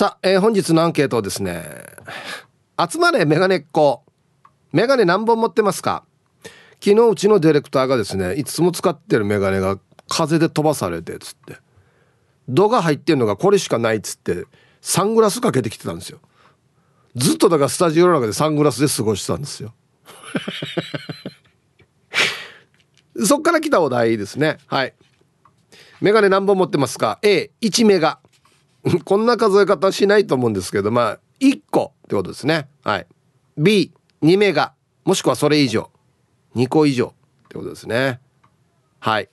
さあ、えー、本日のアンケートですね集まれメガネっ子メガネ何本持ってますか？昨日うちのディレクターがですねいつも使ってるメガネが風で飛ばされてつって度が入ってんのがこれしかないっつってサングラスかけてきてたんですよ。ずっとだからスタジオの中でサングラスで過ごしてたんですよ。そっから来たお題ですね。はい。メガネ何本持ってますか？A1 メガ。こんな数え方しないと思うんですけど、まあ、1個ってことですね。はい。B、2メガ、もしくはそれ以上。2個以上ってことですね。はい。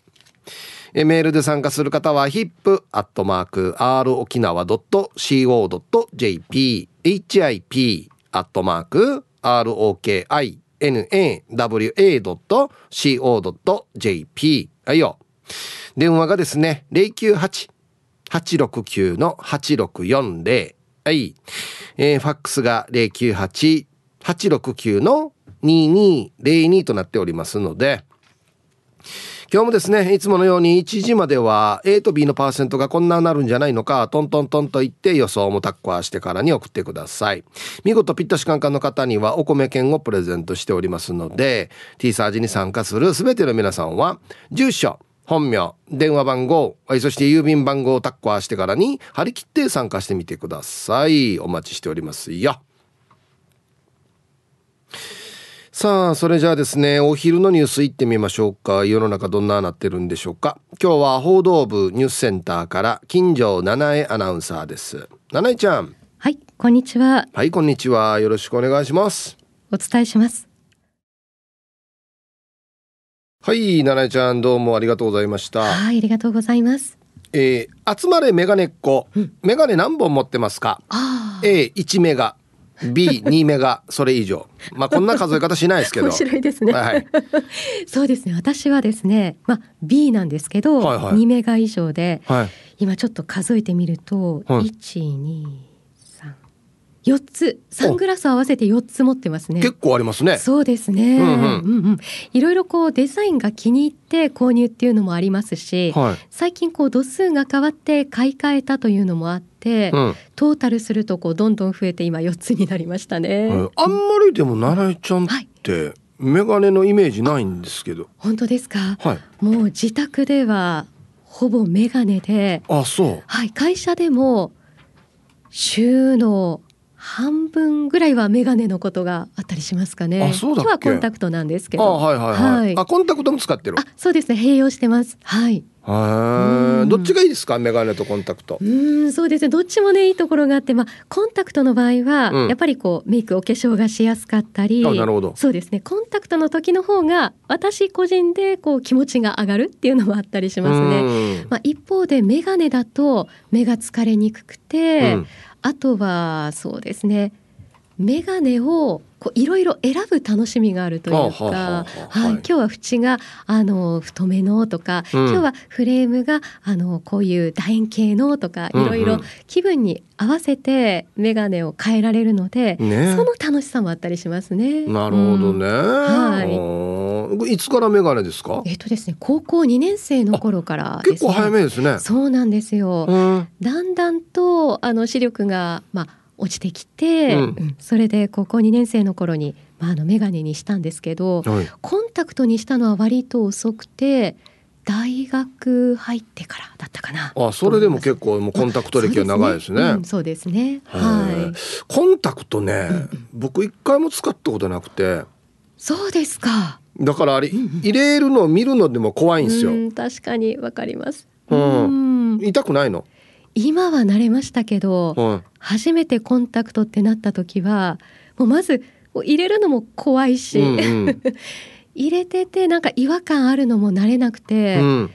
えメールで参加する方は hip.rokinawa.co.jp hip アットマーク rokinawa.co.jp はいよ電話がですね098 869-8640。はい。えー、ファックスが098-869-2202となっておりますので、今日もですね、いつものように1時までは A と B のパーセントがこんななるんじゃないのか、トントントンと言って予想もタッコアしてからに送ってください。見事ぴったしカンカンの方にはお米券をプレゼントしておりますので、T サージに参加する全ての皆さんは、住所、本名電話番号そして郵便番号をタッコアしてからに張り切って参加してみてください。お待ちしておりますよ。さあそれじゃあですねお昼のニュースいってみましょうか。世の中どんななってるんでしょうか。今日は報道部ニュースセンターから金城七重アナウンサーです。七重ちゃん。はいこんにちは。はいこんにちは。よろしくお願いします。お伝えしますはい七重ちゃんどうもありがとうございました。はいありがとうございます。えー、集まれメガネっ子、うん、メガネ何本持ってますか？A1 メガ。B2 メガ。それ以上。まあこんな数え方しないですけど。面白いですね、はい、そうですね。私はですねまあ B なんですけど、はいはい、2メガ以上で、はい、今ちょっと数えてみると、はい、1 4つ。サングラス合わせて4つ持ってますね。結構ありますね。そうですね、うんうん、うんうん。いろいろこうデザインが気に入って購入っていうのもありますし、はい、最近こう度数が変わって買い替えたというのもあって、うん、トータルするとこうどんどん増えて今4つになりましたね、うん、あんまりでも奈良ちゃんって、はいメガネのイメージないんですけど。本当ですか、はい、もう自宅ではほぼメガネであそう。はい会社でも週の半分ぐらいはメガネのことがあったりしますかね。あそうだ今日はコンタクトなんですけど。あはいはいはい。はい、あコンタクトも使ってる？あそうですね併用してます。はい。はい。どっちがいいですか？メガネとコンタクト。うんそうですねどっちもねいいところがあってまあコンタクトの場合は、うん、やっぱりこうメイクお化粧がしやすかったり。あなるほど。そうですねコンタクトの時の方が私個人でこう気持ちが上がるっていうのもあったりしますね。まあ一方でメガネだと目が疲れにくくて。うんあとはそうですね。眼鏡をこういろいろ選ぶ楽しみがあるというか、はい、今日は縁があの太めのとか、うん、今日はフレームがあのこういう楕円形のとかいろいろ気分に合わせて眼鏡を変えられるので、ね、その楽しさもあったりしますね。なるほどね。うん、はい。いつから眼鏡ですか？えっとですね、高校2年生の頃から、ね、結構早めですね。そうなんですよ。うん、だんだんとあの視力がまあ落ちてきて、うん、それで高校2年生の頃に、まあ、あの眼鏡にしたんですけど、はい、コンタクトにしたのは割と遅くて大学入ってからだったかな。あ、それでも結構もうコンタクト歴は長いですね。そうですね。うん、すねはい。コンタクトね、うん、僕一回も使ったことなくて。そうですか。だからあれ、入れるのを見るのでも怖いんですよ。確かにわかります。うん。痛くないの？今は慣れましたけど、はい、初めてコンタクトってなった時はもうまず入れるのも怖いし、うんうん、入れててなんか違和感あるのも慣れなくて、うん、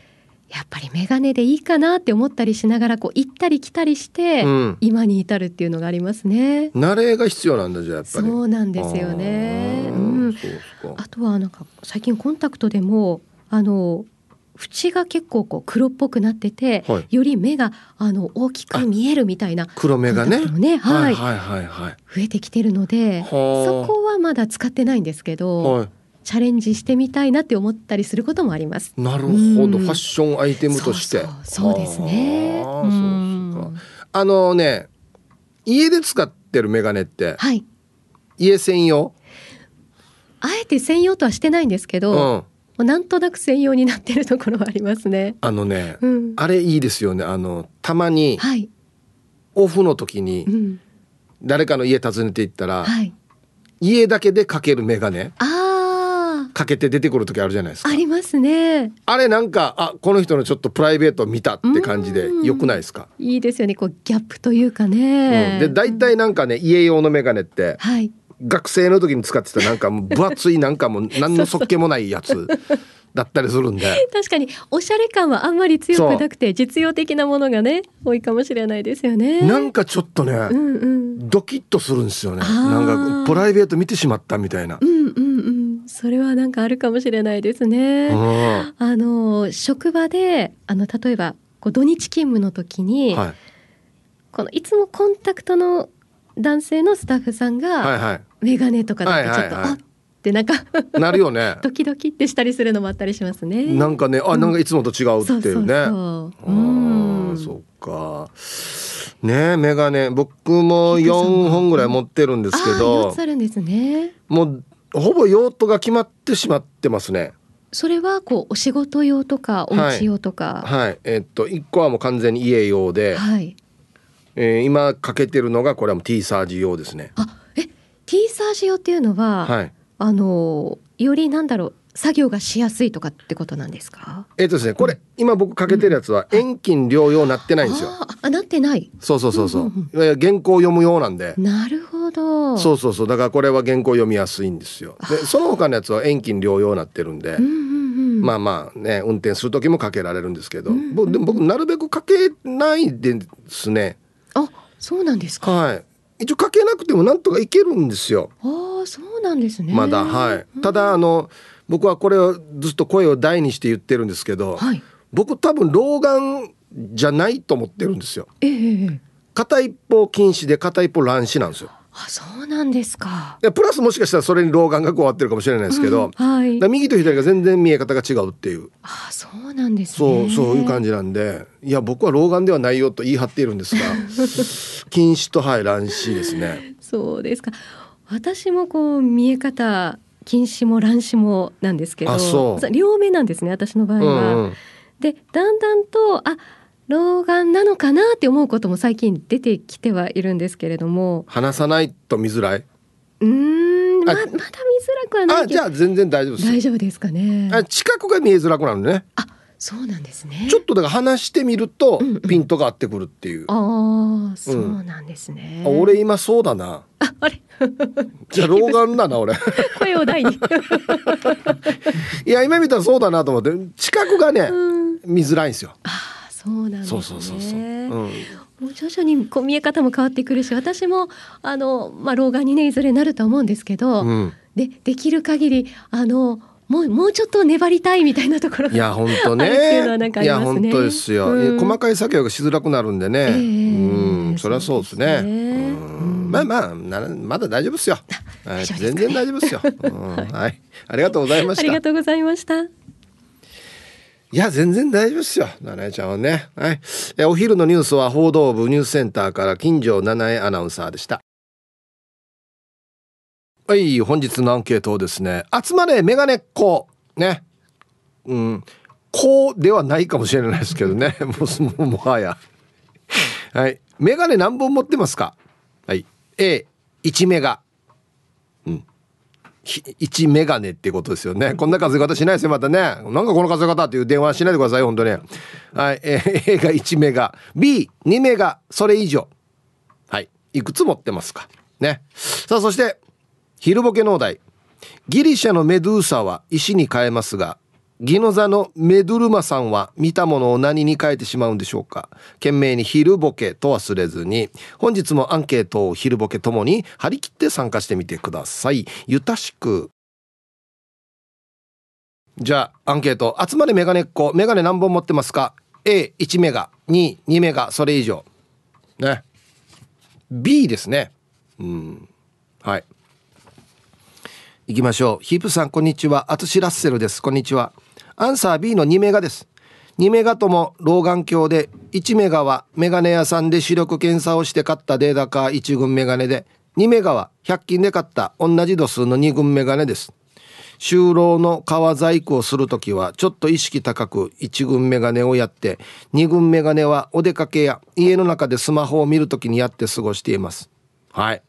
やっぱり眼鏡でいいかなって思ったりしながらこう行ったり来たりして、うん、今に至るっていうのがありますね。慣れが必要なんだじゃやっぱり。そうなんですよね。うん、あとはなんか最近コンタクトでもあの縁が結構こう黒っぽくなってて、はい、より目があの大きく見えるみたいな黒目がね。ね、はい、はいはいはい。増えてきてるのでそこはまだ使ってないんですけど、はい、チャレンジしてみたいなって思ったりすることもあります。なるほど、ファッションアイテムとして。そうですね。あのね家で使ってるメガネってはい。家専用？あえて専用とはしてないんですけうど、んなんとなく専用になってるところはありますね。あのね、うん、あれいいですよねあのたまにはい、オフの時にうん、誰かの家訪ねて行ったら、はい。家だけでかけるメガネあかけて出てくる時あるじゃないですあ、かありますね。あれなんかあこの人のちょっとプライベートを見たって感じでうんよくないですか、いいですよね。こうギャップというかうね。ん、で大体なんかね家用のメガネってはい。学生の時に使ってたなんかもう分厚いなんかもう何のそっけもないやつ だったりするんで。確かにおしゃれ感はあんまり強くなくて実用的なものがね多いかもしれないですよね。なんかちょっとね、うんうん。ドキッとするんですよね。なんかプライベート見てしまったみたいな。う、んうんうん。それはなんかあるかもしれないですね。うん。あの職場であの例えばこう土日勤務の時に、はい、このいつもコンタクトの男性のスタッフさんが、はいはいメガネとかだとちょっと、はい。はいはいあってなんかなるよね。ドキドキってしたりするのもあったりしますね。なんかねあなんかいつもと違うっていうね、そうそうそう。あうん。ーそっか。ねえメガネ。僕も4本ぐらい持ってるんですけど。あるんですね。もうほぼ用途が決まってしまってますね。それはこうお仕事用とかお家用とか。はい。えっと1個はもう完全に家用で、はい。えー今かけてるのがこれはもう T サージ用ですね。あ、え、T サージ用っていうのは、はい。あのよりなんだろう作業がしやすいとかってことなんですか？えっとですねこれ今僕かけてるやつは遠近両用なってないんですよ。あーあ、なってない？そうそうそうそう,、うんいや原稿読む用なんで。なるほど。そうそうそう。だからこれは原稿読みやすいんですよ。でその他のやつは遠近両用なってるんで、うんうんうん。まあまあね運転する時もかけられるんですけど、ぼでも僕なるべくかけないですね。あ、そうなんですか。はい一応かけなくてもなんとかいけるんですよああ、そうなんですね。まだはいただあの僕はこれをずっと声を大にして言ってるんですけど、はい。僕多分老眼じゃないと思ってるんですよええええ片一方近視で片一方乱視なんですよあ、そうなんですか。でプラスもしかしたらそれに老眼が加わってるかもしれないですけど、うんはい。右と左が全然見え方が違うっていうあ、そうなんですそうね。そういう感じなんでいや僕は老眼ではないよと言い張っているんですが 近視とはい乱視ですねそうですか。私もこう見え方近視も乱視もなんですけど、両目なんですね。私の場合うは。んうんでだんだんとあ老眼なのかなって思うことも最近出てきてはいるんですけれども。話さないと見づらい？うーんまあまだ見づらくはないあじゃあ全然大丈夫です。大丈夫ですかね。あ近くが見えづらくなるね。あそうなんですね。ちょっとだから話してみるとうんうん。ピントが合ってくるっていう、ああそうなんですね。あ俺今そうだな。ああれ？じゃあ老眼だな俺。声を大に。いや今見たらそうだなと思って。近くがねうん。見づらいんですよ。ああそうなんですね。そうそうそうそう、うん、もう徐々にこう見え方も変わってくるし私もあの、まあ、老眼にねいずれなると思うんですけど、うん。でできる限りあのもうもうちょっと粘りたいみたいなところがいや本当ね。いうのはなんかあいやりますね。本当ですよ、うん。細かい作業がしづらくなるんでね、ええ。うん。それはそうですね。まあまあなまだ大丈夫ですよ、はい。全然大丈夫ですよ、うん。はい。ありがとうございまあした。りがとうございました。いや全然大丈夫ですよ。七重ちゃんはね。はい。えお昼のニュースは報道部ニュースセンターから金城七重アナウンサーでした。はい本日のアンケートをですね集まれメガネっ子。ね。うん。こうではないかもしれないですけどね。もうもはや。はい。メガネ何本持ってますか？はい。A1 メガ。ひ1メガネってことですよね。こんな数え方しないですよ、またね。なんかこの数え方っていう電話しないでください、本当に。はい。えー A が1メガ。B、2メガ。それ以上。はい。いくつ持ってますか。ね。さあ、そして、昼ボケのお題。ギリシャのメドゥーサは石に変えますが、ギノザのメドゥルマさんは見たものを何に変えてしまうんでしょうか？懸命に昼ボケと忘れずに。本日もアンケートを昼ボケともに張り切って参加してみてください。ゆたしく。じゃあアンケート。集まれメガネっ子メガネ何本持ってますか？A1 メガ。22メガ。それ以上。ね。B ですね。うん。はい。行きましょう。ヒープさんこんにちは。アトシラッセルです。こんにちは。アンサー B の2メガです。2メガとも老眼鏡で1メガはメガネ屋さんで視力検査をして買ったデータカー1軍メガネで2メガは100均で買った同じ度数の2軍メガネです。就労の革細工をする時はちょっと意識高く1軍メガネをやって2軍メガネはお出かけや家の中でスマホを見る時にやって過ごしています。はい。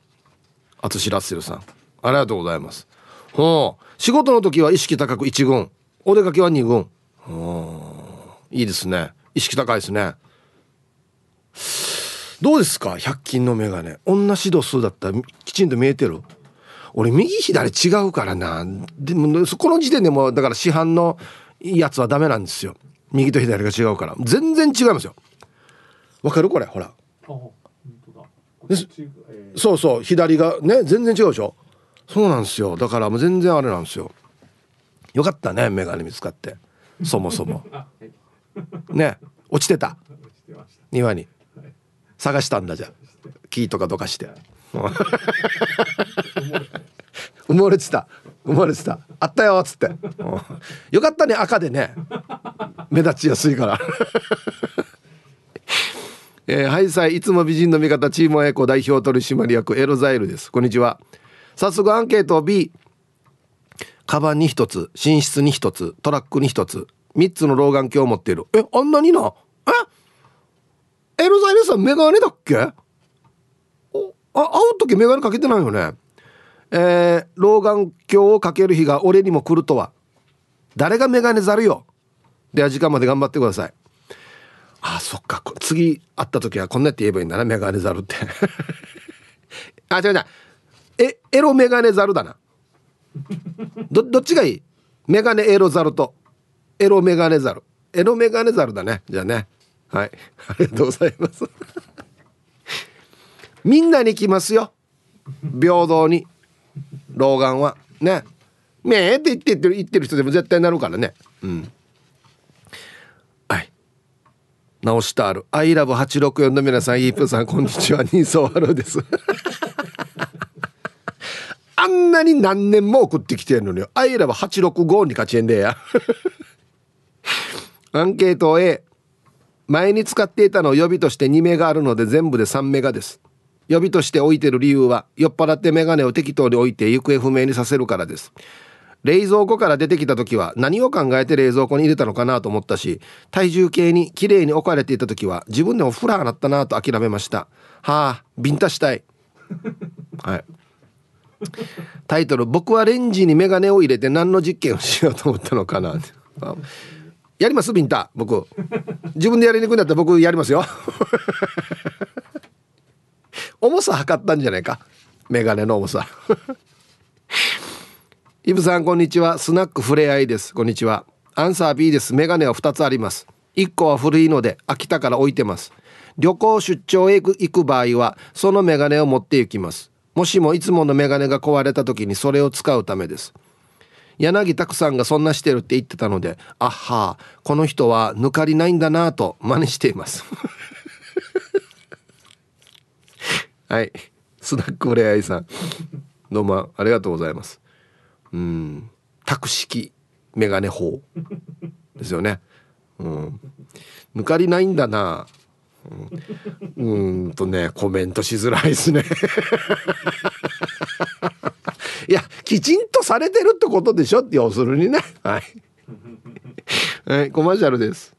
あとしらせるさん。ありがとうございます。ほう。仕事の時は意識高く1軍。お出かけは2軍。いいですね。意識高いですね。どうですか？100均のメガネ。同じ度数だったらきちんと見えてる？俺右左違うからな。でもこの時点でもだから市販のやつはダメなんですよ。右と左が違うから。全然違いますよ。わかるこれ？ほら。そうそう。左がね全然違うでしょ？そうなんですよ。だからもう全然あれなんですよよかったねメガネ見つかって。そもそも。ね。落ちてた。庭に。探したんだじゃ木とかどかして。埋もれてた。埋もれてた。あったよっつって。よかったね赤でね。目立ちやすいから。えー、ハイサイいつも美人の味方チームエコ代表取締役エロザイルです。こんにちは。早速アンケート B カバンに1つ寝室に1つトラックに1つ3つの老眼鏡を持っている。えあんなにな？え？エロザイルさんメガネだっけ？あ会う時メガネかけてないよね。えー、老眼鏡をかける日が俺にも来るとは。誰がメガネざるよ？では時間まで頑張ってください。あそっか。次会った時はこんなって言えばいいんだなメガネザルって。あ違う違う。えエロメガネザルだな。どどっちがいい？メガネエロザルと。エロメガネザル。エロメガネザルだね。じゃあね。はい。ありがとうございます。みんなに来ますよ。平等に。老眼は。ね。めえって言ってる言ってる人でも絶対なるからね。うん。はい。直したある。アイラブ864の皆さんイープさんこんにちは。ニーソーハローです。あんなに何年も送ってきてるのにアイラブ865に勝ちえんでや。アンケート A 前に使っていたのを予備として2名があるので全部で3メガです。予備として置いてる理由は酔っ払ってメガネを適当に置いて行方不明にさせるからです。冷蔵庫から出てきた時は何を考えて冷蔵庫に入れたのかなと思ったし体重計に綺麗に置かれていた時は自分でもフラーなったなと諦めました。はあビンタしたい。はい。タイトル「僕はレンジにメガネを入れて何の実験をしようと思ったのかな」やりますビンタ。僕。自分でやりにくいんだったら僕やりますよ。重さ測ったんじゃないか。メガネの重さ。イブさんこんにちは。スナックふれあいです。こんにちは。アンサー B です。メガネは2つあります。1個は古いので秋田から置いてます。旅行出張へ行く場合はそのメガネを持って行きます。もしもいつものメガネが壊れた時にそれを使うためです。柳拓さんがそんなしてるって言ってたのであっはこの人は抜かりないんだなと真似しています。はい。スナックオレアイさん。どうもありがとうございます。うん。託式メガネ法。ですよね。うん。抜かりないんだなうん、うん。とねコメントしづらいですね。いやきちんとされてるってことでしょって要するにね。はい、はい、コマーシャルです。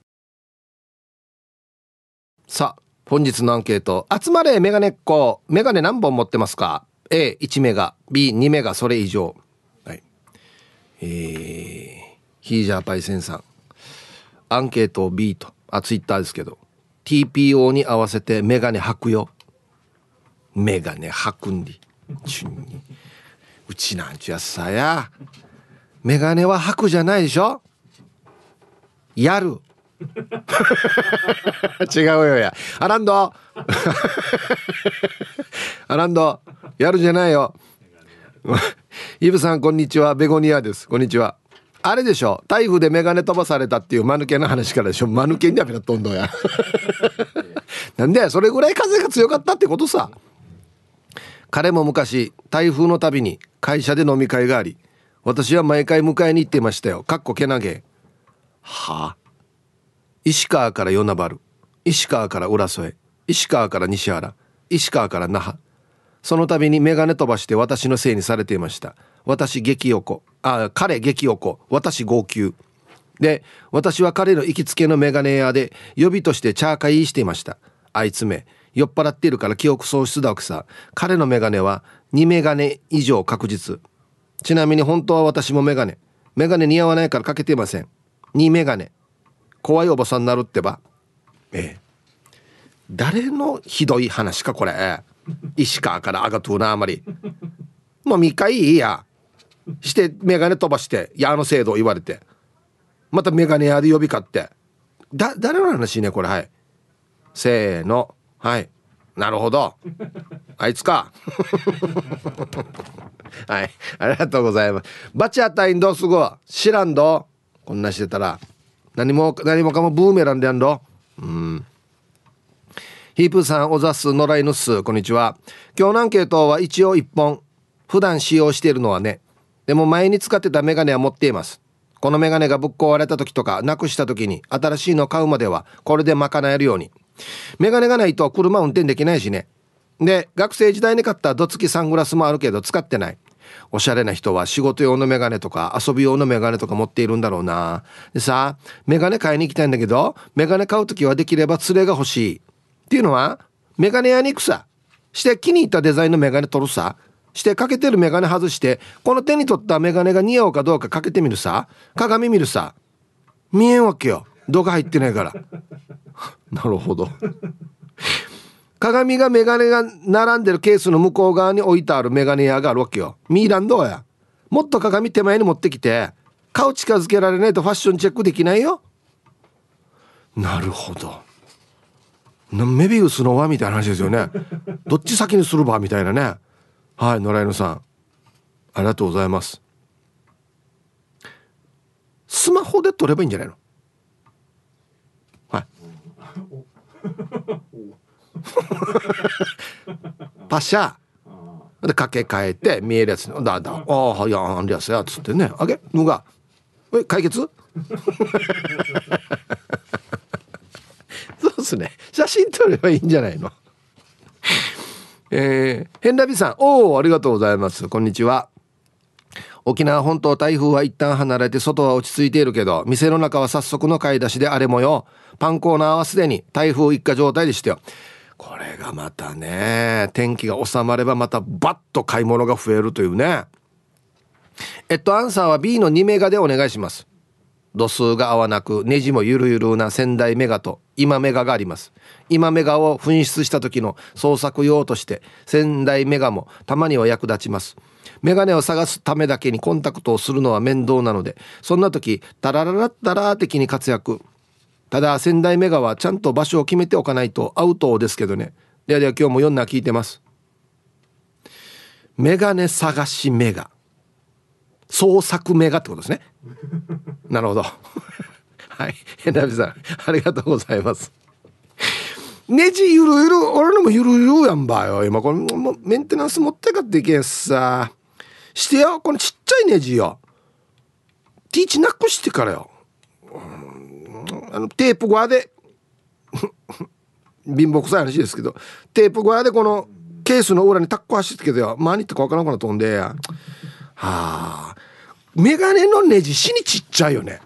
さあ本日のアンケート。集まれメガネっ子。メガネ何本持ってますか？A1 メガ。B2 メガ。それ以上。はい。えー、ヒージャーパイセンさん。アンケート B とあツイッターですけど。TPO に合わせてメガネ履くよ。メガネ履くんで。ちゅうちなんちゅやさや。メガネは履くじゃないでしょ？やる。違うよや。アランド。アランド。やるじゃないよ。イブさんこんにちは。ベゴニアです。こんにちは。あれでしょ。台風でメガネ飛ばされたっていう間抜けの話からでしょ。間抜けにゃべらとんどや。なんでそれぐらい風が強かったってことさ。彼も昔台風のたびに会社で飲み会があり私は毎回迎えに行ってましたよ。かっこけなげ。はあ。石川から与那原。石川から浦添。石川から西原。石川から那覇。その度に眼鏡飛ばして私のせいにされていました。私激横あ彼激横私号泣。で私は彼の行きつけのメガネ屋で予備としてチャーカイしていました。あいつめ酔っ払っているから記憶喪失だわけさ。彼のメガネは2メガネ以上確実。ちなみに本当は私もメガネ。メガネ似合わないからかけてません。2メガネ。怖いおばさんになるってば。ええ。誰のひどい話かこれ。石川からあがとうなあまり。もう3日いいや。してメガネ飛ばして矢の制度言われてまたメガネ屋で呼び交ってだ誰の話ねこれはい。せーの。はい。なるほど。あいつか。はい。ありがとうございます。バチ当たいんどすぐ知らんど。こんなしてたら。何も何もかもブーメランでやんど。うん。ヒープさん、おざす、野良犬す、こんにちは。今日のアンケートは一応一本。普段使用しているのはね。でも前に使ってたメガネは持っています。このメガネがぶっ壊れた時とか、なくした時に、新しいの買うまでは、これで賄えるように。メガネがないと車運転できないしね。で、学生時代に買ったドツキサングラスもあるけど、使ってない。おしゃれな人は仕事用のメガネとか遊び用のメガネとか持っているんだろうな。でさ、メガネ買いに行きたいんだけど、メガネ買う時はできれば連れが欲しい。っていうのはメガネ屋に行くさして気に入ったデザインのメガネ取るさしてかけてるメガネ外してこの手に取ったメガネが似合うかどうかかけてみるさ。鏡見るさ。見えんわけよ。度が入ってないから。なるほど。鏡がメガネが並んでるケースの向こう側に置いてあるメガネ屋があるわけよ。ミーランドや。もっと鏡手前に持ってきて顔近づけられないとファッションチェックできないよ。なるほど。メビウスの輪みたいな話ですよね。どっち先にするばみたいなね。はい野良犬さん。ありがとうございます。スマホで撮ればいいんじゃないの？はい。パシャ。で掛け替えて見えるやつだだ。ああいやあんやつやつってね。あげのが。え解決？そうですね。写真撮ればいいんじゃないの？えー、ヘンラビさんおおありがとうございます。こんにちは。沖縄本島台風は一旦離れて外は落ち着いているけど店の中は早速の買い出しであれもよパンコーナーはすでに台風一過状態でしたよ。これがまたね天気が収まればまたバッと買い物が増えるというね。えっとアンサーは B の2メガでお願いします。度数が合わなくネジもゆるゆるな仙台メガと今メガがあります。今メガを紛失した時の創作用として仙台メガもたまには役立ちます。メガネを探すためだけにコンタクトをするのは面倒なのでそんな時タラララッタラー的に活躍。ただ仙台メガはちゃんと場所を決めておかないとアウトですけどね。ではでは今日も4な聞いてます。メガネ探しメガ創作メガってことですね。なるほど。はい。ヘナビさんありがとうございます。ネジゆるゆる俺のもゆるゆるやんばよ。今これもうメンテナンス持ってかっていけんさ。してよ。このちっちゃいネジよ。ティーチなくしてからよ。あのテープゴで。貧乏くさい話ですけど。テープゴアでこのケースの裏にタッコ走ってけどよ。何言ってか分からんくな飛んで。やはあ。メガネのネジ死にちっちゃいよね。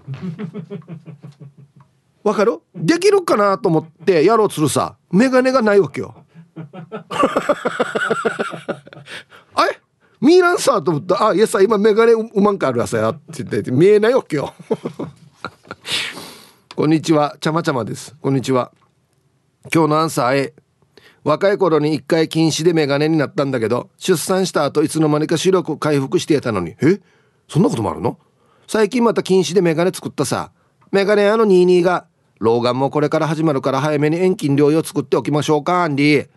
わかる？できるかなと思ってやろうとするさ。メガネがないわけよ。あれ？ミーランサーと思った？あいやさ今メガネうまんかあるやさや。って言って見えないわけよ。こんにちは。ちゃまちゃまです。こんにちは。今日のアンサー A 若い頃に一回禁止でメガネになったんだけど出産した後いつの間にか視力回復してたのに。え？そんなこともあるの？最近また禁止でメガネ作ったさ。メガネ屋の22が老眼もこれから始まるから早めに遠近療養作っておきましょうかアンディ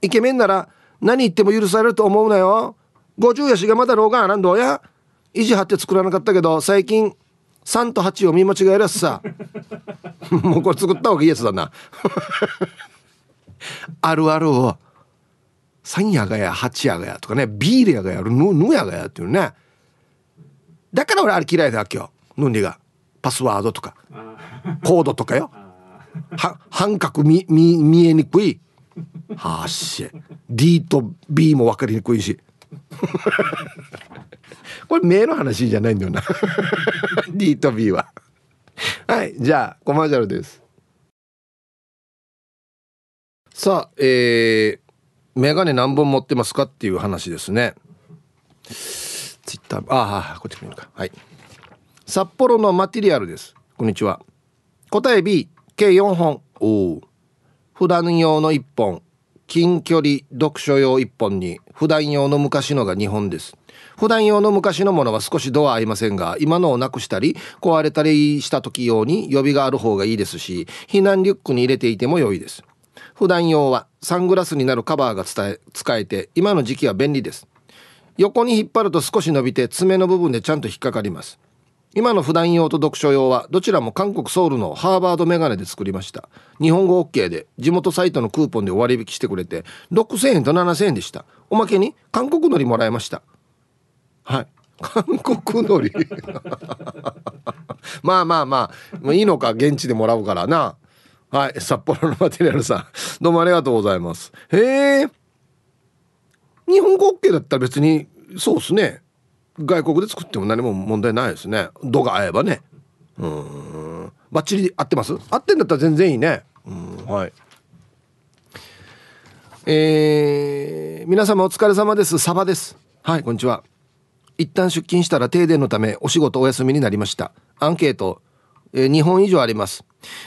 イケメンなら何言っても許されると思うなよ。50やしがまだ老眼あらんどうや？維持張って作らなかったけど最近3と8を見間違えるやつさ。もうこれ作った方がいいやつだな。あるあるを3やがや8やがやとかねビールやがやるぬぬやがやっていうね。だから俺あれ嫌いだ今日ヌンリが。パスワードとか。コードとかよ。は半角見見見えにくい。はっし。D と B も分かりにくいし。これ目の話じゃないんだよな。D と B は。はいじゃあコマーシャルです。さあえー、メガネ何本持ってますかっていう話ですねツイッターああこっち見るか。はい。札幌のマテリアルです。こんにちは。答え B 計4本。おお普段用の1本。近距離読書用1本に。普段用の昔のが2本です。普段用の昔のものは少し度は合いませんが今のをなくしたり壊れたりした時用に予備がある方がいいですし避難リュックに入れていても良いです。普段用はサングラスになるカバーが伝え使えて今の時期は便利です。横に引っ張ると少し伸びて爪の部分でちゃんと引っかかります。今の普段用と読書用はどちらも韓国ソウルのハーバードメガネで作りました。日本語 OK で地元サイトのクーポンで割引してくれて6000円と7000円でした。おまけに韓国のりもらいました。はい。韓国のり まあまあまあ。いいのか現地でもらうからな。はい。札幌のマテリアルさん。どうもありがとうございます。へえ。日本語 OK だったら別にそうっすね。外国で作っても何も問題ないですね。度が合えばね。うん。バッチリ合ってます？合ってんだったら全然いいね。うん。はい。えー、皆様お疲れ様です。サバです。はいこんにちは。一旦出勤したら停電のためお仕事お休みになりました。アンケート、えー、2本以上あります。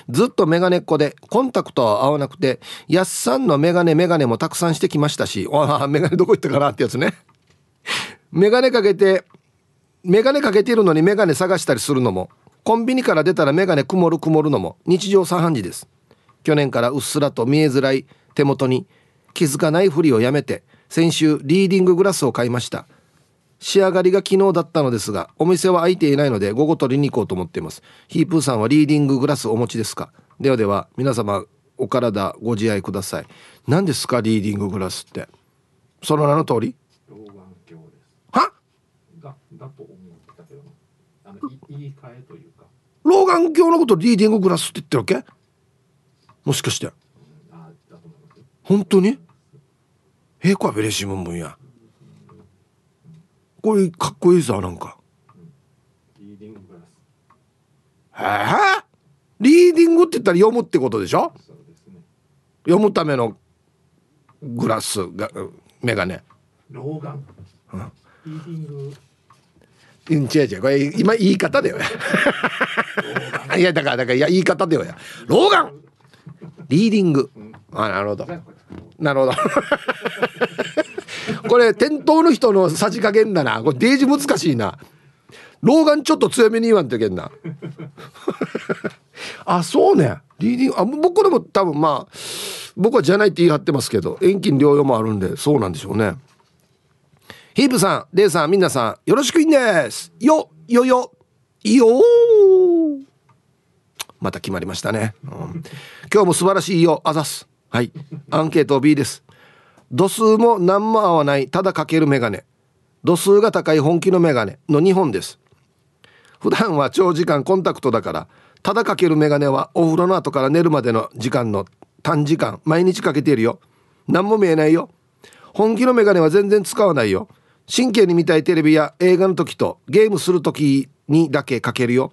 ずっとメガネっ子でコンタクトは合わなくてやっさんのメガネメガネもたくさんしてきましたしああ メガネどこ行ったかなってやつね。メガネかけてメガネかけてるのにメガネ探したりするのもコンビニから出たらメガネ曇る曇るのも日常茶飯事です。去年からうっすらと見えづらい手元に気づかないふりをやめて先週リーディンググラスを買いました。仕上がりが昨日だったのですがお店は開いていないので午後取りに行こうと思っています。ヒープーさんはリーディンググラスお持ちですか？ではでは皆様お体ご自愛ください。何ですかリーディンググラスって？その名の通り？は？だと思ったけどあの言い換えというか。老眼鏡のことリーディンググラスって言ってるわけ？もしかして。本当に？ええこはベレシムンムやこれかっこいいさなんか、リーディンググラス。へえリーディングって言ったら読むってことでしょ、ね、読むためのグラスがメガネ。老眼、うん、リーディング。うん、違う違う。これ今言い方だよ。いやだからだからいや言い方だよ。や老眼。リーディング、あなるほど。なるほどこれ店頭の人のさじ加減だな。これデージ難しいな。老眼ちょっと強めに言わんといけんな。あそうね。リーディングあ僕でも多分まあ僕はじゃないって言い張ってますけど遠近療養もあるんでそうなんでしょうね。ヒープさんレイさんみんなさんよろしくいんです。よよよ。よまた決まりましたね、うん、今日も素晴らしいよ。あざす。はい。アンケート B です。度数も何も合わないただかけるメガネ。度数が高い本気のメガネの2本です。普段は長時間コンタクトだからただかけるメガネはお風呂の後から寝るまでの時間の短時間毎日かけているよ。何も見えないよ。本気のメガネは全然使わないよ。神経に見たいテレビや映画の時とゲームする時にだけかけるよ。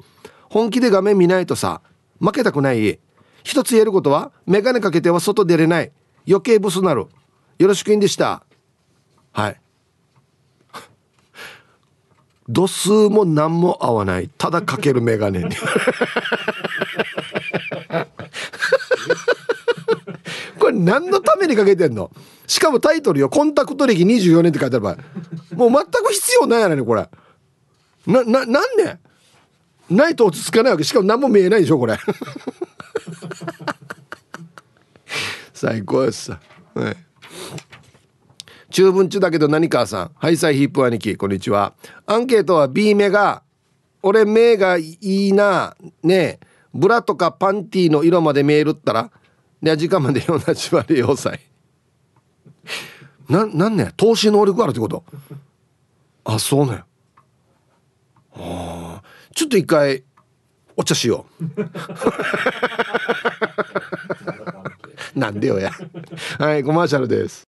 本気で画面見ないとさ負けたくない一つ言えることはメガネかけては外出れない。余計ブスなる。よろしくいんでした。はい。度数も何も合わない。ただかけるメガネに。これ何のためにかけてんの？しかもタイトルよ。コンタクト歴24年って書いてある場合。もう全く必要ないやねこれ。なななんねないと落ち着かないわけ。しかも何も見えないでしょこれ。最高ですさ。はい中文中だけど何かさん？ハイサイヒープ兄貴こんにちは。アンケートは B 目が俺目がいいなね。ブラとかパンティーの色まで見えるったら？で時間まで同じ割要塞ななんね投資能力あるってこと？あそうね。ああちょっと一回お茶しよう。なんでよや。はいコマーシャルです。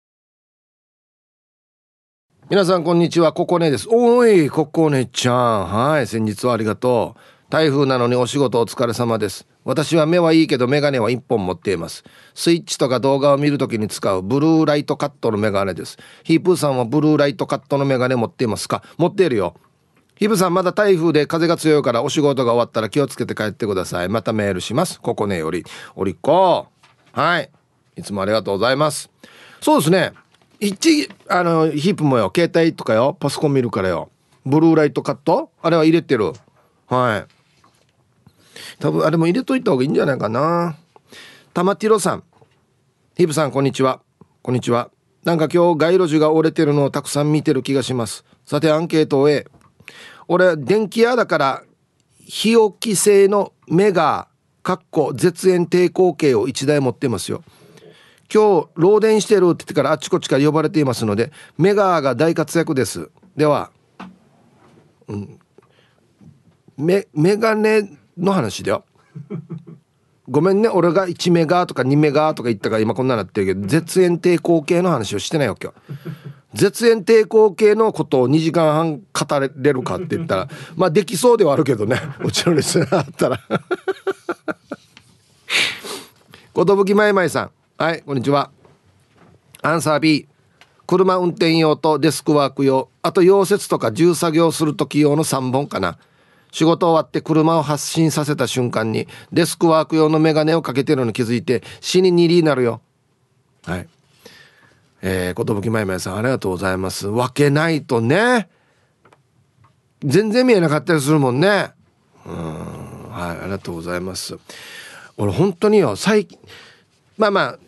皆さんこんにちは。ココネです。おいココネちゃん。はい先日はありがとう。台風なのにお仕事お疲れ様です。私は目はいいけどメガネは1本持っています。スイッチとか動画を見るときに使うブルーライトカットのメガネです。ヒープーさんはブルーライトカットのメガネ持っていますか？持っているよ。ヒブさんまだ台風で風が強いからお仕事が終わったら気をつけて帰ってください。またメールします。ここねより。おりっこ。はい。いつもありがとうございます。そうですね。一あのヒープもよ。携帯とかよ。パソコン見るからよ。ブルーライトカット？あれは入れてる。はい。多分あれも入れといた方がいいんじゃないかな。玉ティロさん。ヒープさんこんにちは。こんにちは。なんか今日街路樹が折れてるのをたくさん見てる気がします。さてアンケートを A 俺電気屋だから日置き製のメガかっこ絶縁抵抗計を1台持ってますよ。今日漏電してるって言ってからあっちこっちから呼ばれていますのでメガが大活躍です。では、うん、メメガネの話だよ。ごめんね。俺が1メガとか2メガとか言ったから今こんななってるけど絶縁抵抗系の話をしてないわけよ。絶縁抵抗系のことを2時間半語れるかって言ったらまあできそうではあるけどね。うちのリスナーあったら。寿まいまいさん。はいこんにちは。アンサー B 車運転用とデスクワーク用。あと溶接とか重作業する時用の3本かな。仕事終わって車を発進させた瞬間にデスクワーク用のメガネをかけてるのに気づいて死ににりになるよ。はい。えー、寿まいまいさんありがとうございます。分けないとね。全然見えなかったりするもんね。うん。はいありがとうございます。俺本当によ最近まあまあ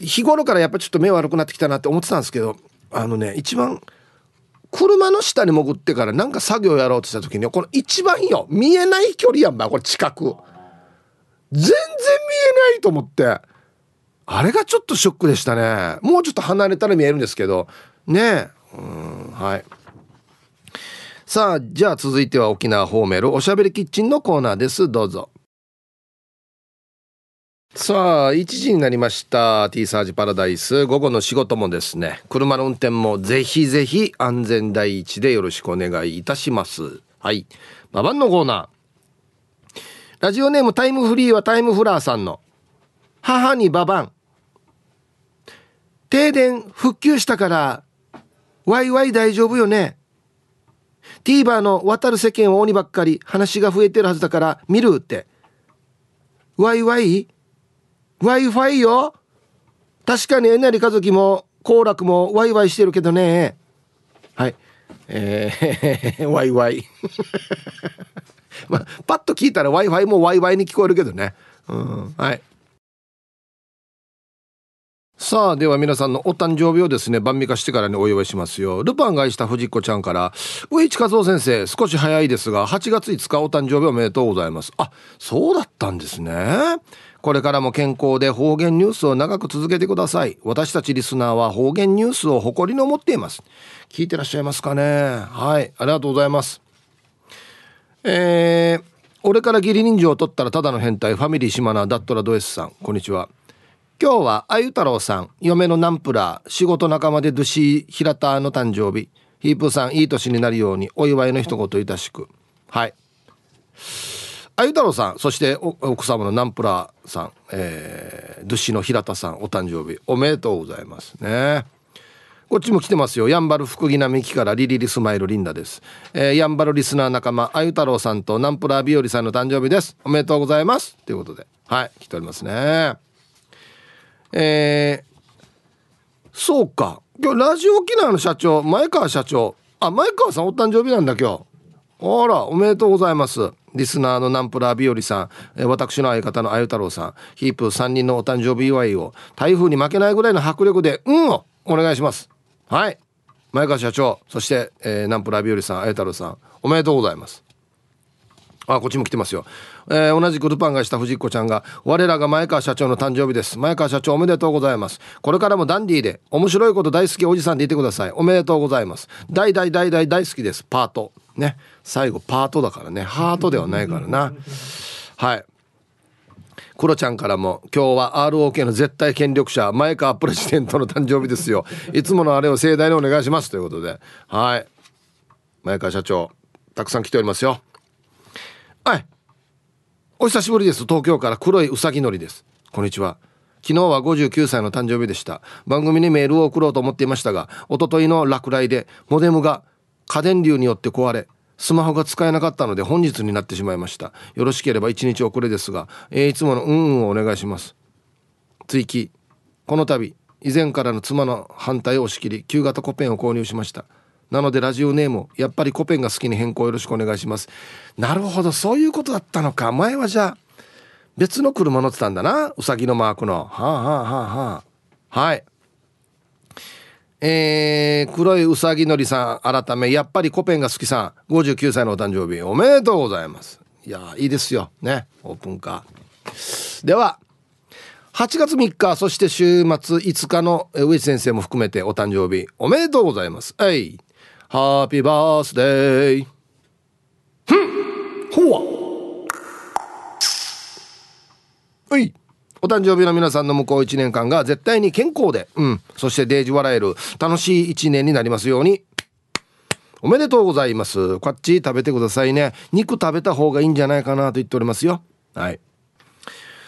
日頃からやっぱちょっと目悪くなってきたなって思ってたんですけどあのね一番車の下に潜ってからなんか作業やろうとした時にこの一番よ見えない距離やんばこれ近く。全然見えないと思ってあれがちょっとショックでしたね。もうちょっと離れたら見えるんですけどねえ。うんはい。さあじゃあ続いては沖縄ホーメルおしゃべりキッチンのコーナーです。どうぞ。さあ1時になりました。T サージパラダイス。午後の仕事もですね。車の運転もぜひぜひ安全第一でよろしくお願いいたします。はい。ババンのコーナー。ラジオネームタイムフリーはタイムフラーさんの。母にババン。停電復旧したからワイワイ大丈夫よね。TVer の渡る世間は鬼ばっかり話が増えてるはずだから見るって。ワイワイ？Wi-Fi よ。確かにえなり家族も行楽もワイワイしてるけどね。はい。えー、ワイワイ。まあパッと聞いたら Wi-Fi もワイワイに聞こえるけどね。うん。はい。さあでは皆さんのお誕生日をですね晩味化してからにお祝いしますよ。ルパンが愛した藤子ちゃんから上市和夫先生少し早いですが8月5日お誕生日おめでとうございます。あそうだったんですね。これからも健康で方言ニュースを長く続けてください。私たちリスナーは方言ニュースを誇りに思っています。聞いてらっしゃいますかね？はい、ありがとうございます。えー、俺から義理人情を取ったらただの変態、ファミリー島名ダットラドエスさん、こんにちは。今日はあゆ太郎さん、嫁のナンプラー、仕事仲間でドゥシー平田の誕生日。ヒープさん、いい年になるようにお祝いの一言いたしく。はい。あゆ太郎さんそして奥様のナンプラーさん、えー、ドゥシの平田さんお誕生日おめでとうございますねこっちも来てますよ。やんばる福木並木からリリリスマイルリンダです。えー、やんばるリスナー仲間、あゆ太郎さんとナンプラー日和さんの誕生日です。おめでとうございます。ということで。はい、来ておりますね。えー、そうか。今日ラジオ沖縄の社長、前川社長。あ、前川さんお誕生日なんだ今日。あら、おめでとうございます。リスナーのナンプラー日和さん、私の相方のあゆ太郎さん、ヒープ3人のお誕生日祝いを台風に負けないぐらいの迫力で、うんをお願いします。はい。前川社長、そして、えー、ナンプラー日和さん、あゆ太郎さん、おめでとうございます。あ、こっちも来てますよ。えー、同じくルパンがした藤子ちゃんが、我らが前川社長の誕生日です。前川社長おめでとうございます。これからもダンディーで、面白いこと大好きおじさんでいてください。おめでとうございます。大大大大大好きです。パート。ね。最後パートだからね。ハートではないからな。はい。クロちゃんからも今日は ROK の絶対権力者前川プレジデントの誕生日ですよ。いつものあれを盛大にお願いします。ということで。はい。前川社長たくさん来ておりますよ。はい。お久しぶりです。東京から黒いうさぎのりです。こんにちは。昨日は59歳の誕生日でした。番組にメールを送ろうと思っていましたが一昨日の落雷でモデムが家電流によって壊れスマホが使えなかったので本日になってしまいました。よろしければ1日遅れですが、えー、いつものうんうんをお願いします。追記。この度以前からの妻の反対を押し切り旧型コペンを購入しました。なのでラジオネームやっぱりコペンが好きに変更よろしくお願いします。なるほどそういうことだったのか。前はじゃあ別の車乗ってたんだな。うさぎのマークの。はあはあはあはあ。はい。えー、黒いうさぎのりさん改めやっぱりコペンが好きさん。59歳のお誕生日。おめでとうございます。いやいいですよ。ね。オープンカー。では8月3日そして週末5日の上地先生も含めてお誕生日。おめでとうございます。はい。ハッピーバースデーふん。ほわ。はい。お誕生日の皆さんの向こう1年間が絶対に健康で、うん、そしてデージ笑える楽しい1年になりますように。おめでとうございます。こっち食べてくださいね。肉食べた方がいいんじゃないかなと言っておりますよ。はい。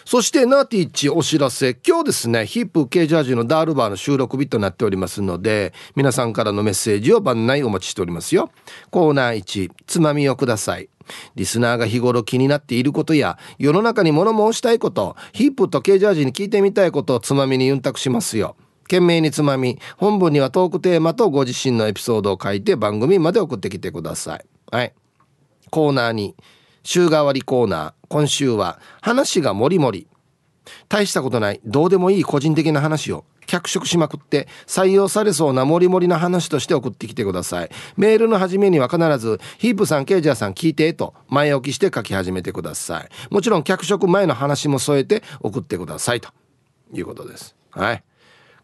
そしてナーティッチお知らせ。今日ですね、ヒップ K ジャージのダールバーの収録日となっておりますので、皆さんからのメッセージを番内お待ちしておりますよ。コーナー1、つまみをください。リスナーが日頃気になっていることや世の中に物申したいことヒップとケージャージに聞いてみたいことをつまみにユンタクしますよ。懸命につまみ本文にはトークテーマとご自身のエピソードを書いて番組まで送ってきてください。はい。コーナーに週替わりコーナー。今週は話がもりもり。大したことない。どうでもいい個人的な話を。脚色しまくって採用されそうなモリモリな話として送ってきてください。メールの始めには必ずヒープさんケイジャーさん聞いてと前置きして書き始めてください。もちろん脚色前の話も添えて送ってくださいと。いうことです。はい。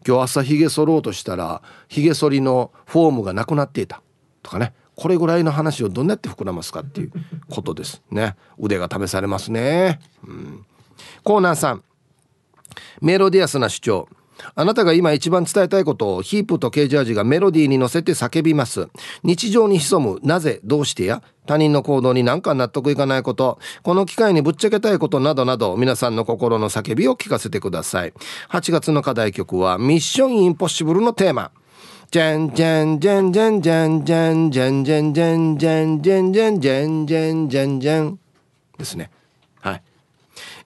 今日朝ひげ剃ろうとしたらひげ剃りのフォームがなくなっていた。とかね。これぐらいの話をどうやって膨らますかっていうことです。ね。腕が試されますね、うん、コーナーさん。メロディアスな主張。あなたが今一番伝えたいことをヒープとケージャージがメロディーに乗せて叫びます。日常に潜むなぜどうしてや？他人の行動に何か納得いかないこと。この機会にぶっちゃけたいことなどなど皆さんの心の叫びを聞かせてください。8月の課題曲はミッションインポッシブルのテーマ。じゃんじゃんじゃんじゃんじゃんじゃんじゃんじゃんじゃんじゃんじゃんじゃんじゃんじゃんじゃんじゃんですね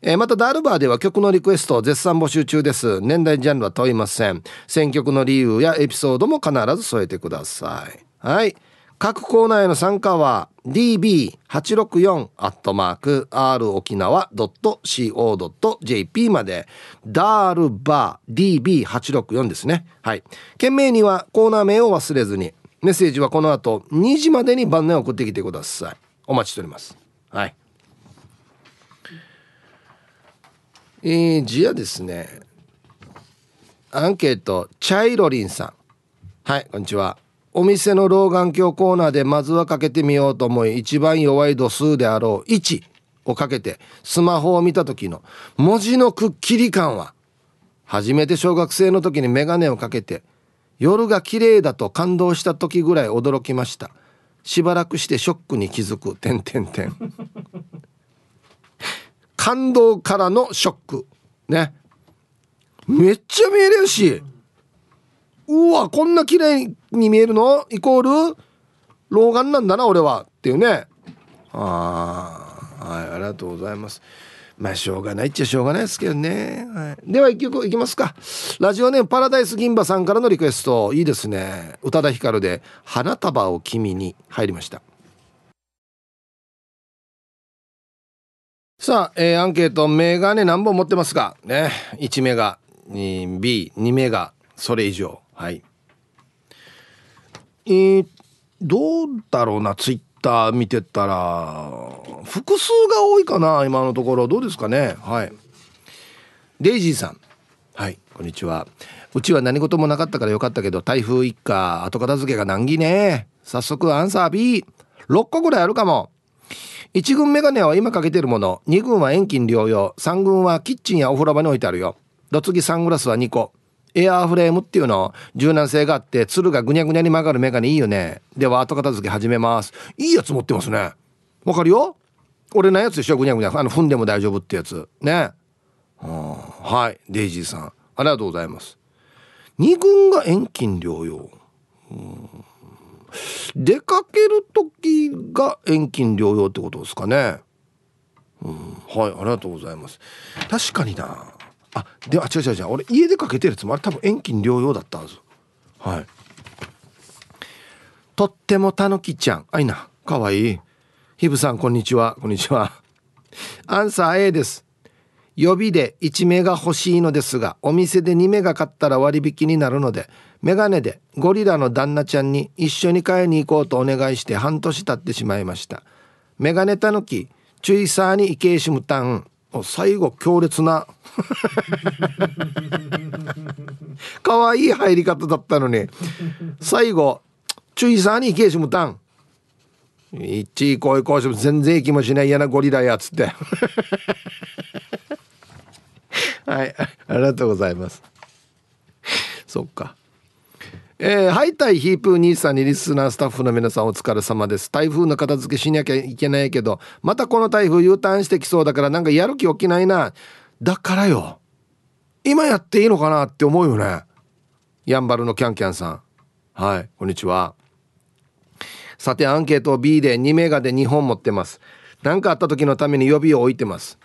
えー、またダールバーでは曲のリクエストを絶賛募集中です。年代ジャンルは問いません。選曲の理由やエピソードも必ず添えてください。はい。各コーナーへの参加は db864 アットマーク r 沖縄 .co.jp まで。ダールバー db864 ですね。はい。件名にはコーナー名を忘れずに。メッセージはこの後2時までに番内送ってきてください。お待ちしております。はい。えー、じゃあですねアンケートチャイロリンさん。はいこんにちは。お店の老眼鏡コーナーでまずはかけてみようと思い一番弱い度数であろう1をかけてスマホを見た時の文字のくっきり感は初めて小学生の時に眼鏡をかけて夜が綺麗だと感動した時ぐらい驚きました。しばらくしてショックに気づく。点点点感動からのショック。ね。めっちゃ見えるし。うわこんな綺麗に見えるの？イコール老眼なんだな俺は。っていうね。ああはいありがとうございます。まあしょうがないっちゃしょうがないですけどね、はい、では一曲いきますか。ラジオネームパラダイス銀馬さんからのリクエスト。いいですね。宇多田ヒカルで「花束を君に」入りました。さあ、えー、アンケート、メガネ何本持ってますか？ね。1メガ、2 B、2メガ、それ以上。はい。えー、どうだろうな、ツイッター見てたら、複数が多いかな、今のところ。どうですかね？はい。デイジーさん。はい、こんにちは。うちは何事もなかったからよかったけど、台風一過、後片付けが難儀ね。早速アンサー B。6個ぐらいあるかも。1軍メガネは今かけてるもの。2軍は遠近療養3軍はキッチンやお風呂場に置いてあるよ。どつぎサングラスは2個。エアーフレームっていうの。柔軟性があってつるがぐにゃぐにゃに曲がるメガネいいよね。では後片付け始めます。いいやつ持ってますね。わかるよ？俺のやつでしょ？ぐにゃぐにゃ。あの踏んでも大丈夫ってやつ。ね。はい。デイジーさん。ありがとうございます。2軍が遠近療養出かける時が遠近療養ってことですかね。うん。はいありがとうございます。確かにな。あでは違う違う違う。俺家でかけてるつもあれ多分遠近療養だったはず。はい。とってもたぬきちゃん。あいな。かわいい。ひぶさんこんにちは。こんにちは。アンサー A です。予備で1目が欲しいのですがお店で2目が買ったら割引になるのでメガネでゴリラの旦那ちゃんに一緒に買いに行こうとお願いして半年経ってしまいました。メガネたぬきチュイサーにイケーシムタン最後強烈な 可愛い入り方だったのに最後チュイサーにイケーシムタン。一位こういう講師も全然行きもしない嫌なゴリラやつって。はいありがとうございます。そっか。えー、ハイタイヒープー兄さんにリスナースタッフの皆さんお疲れ様です。台風の片付けしなきゃいけないけどまたこの台風 U ターンしてきそうだからなんかやる気起きないな。だからよ。今やっていいのかなって思うよね。やんばるのキャンキャンさん。はいこんにちは。さてアンケートを B で2メガで2本持ってます。何かあった時のために予備を置いてます。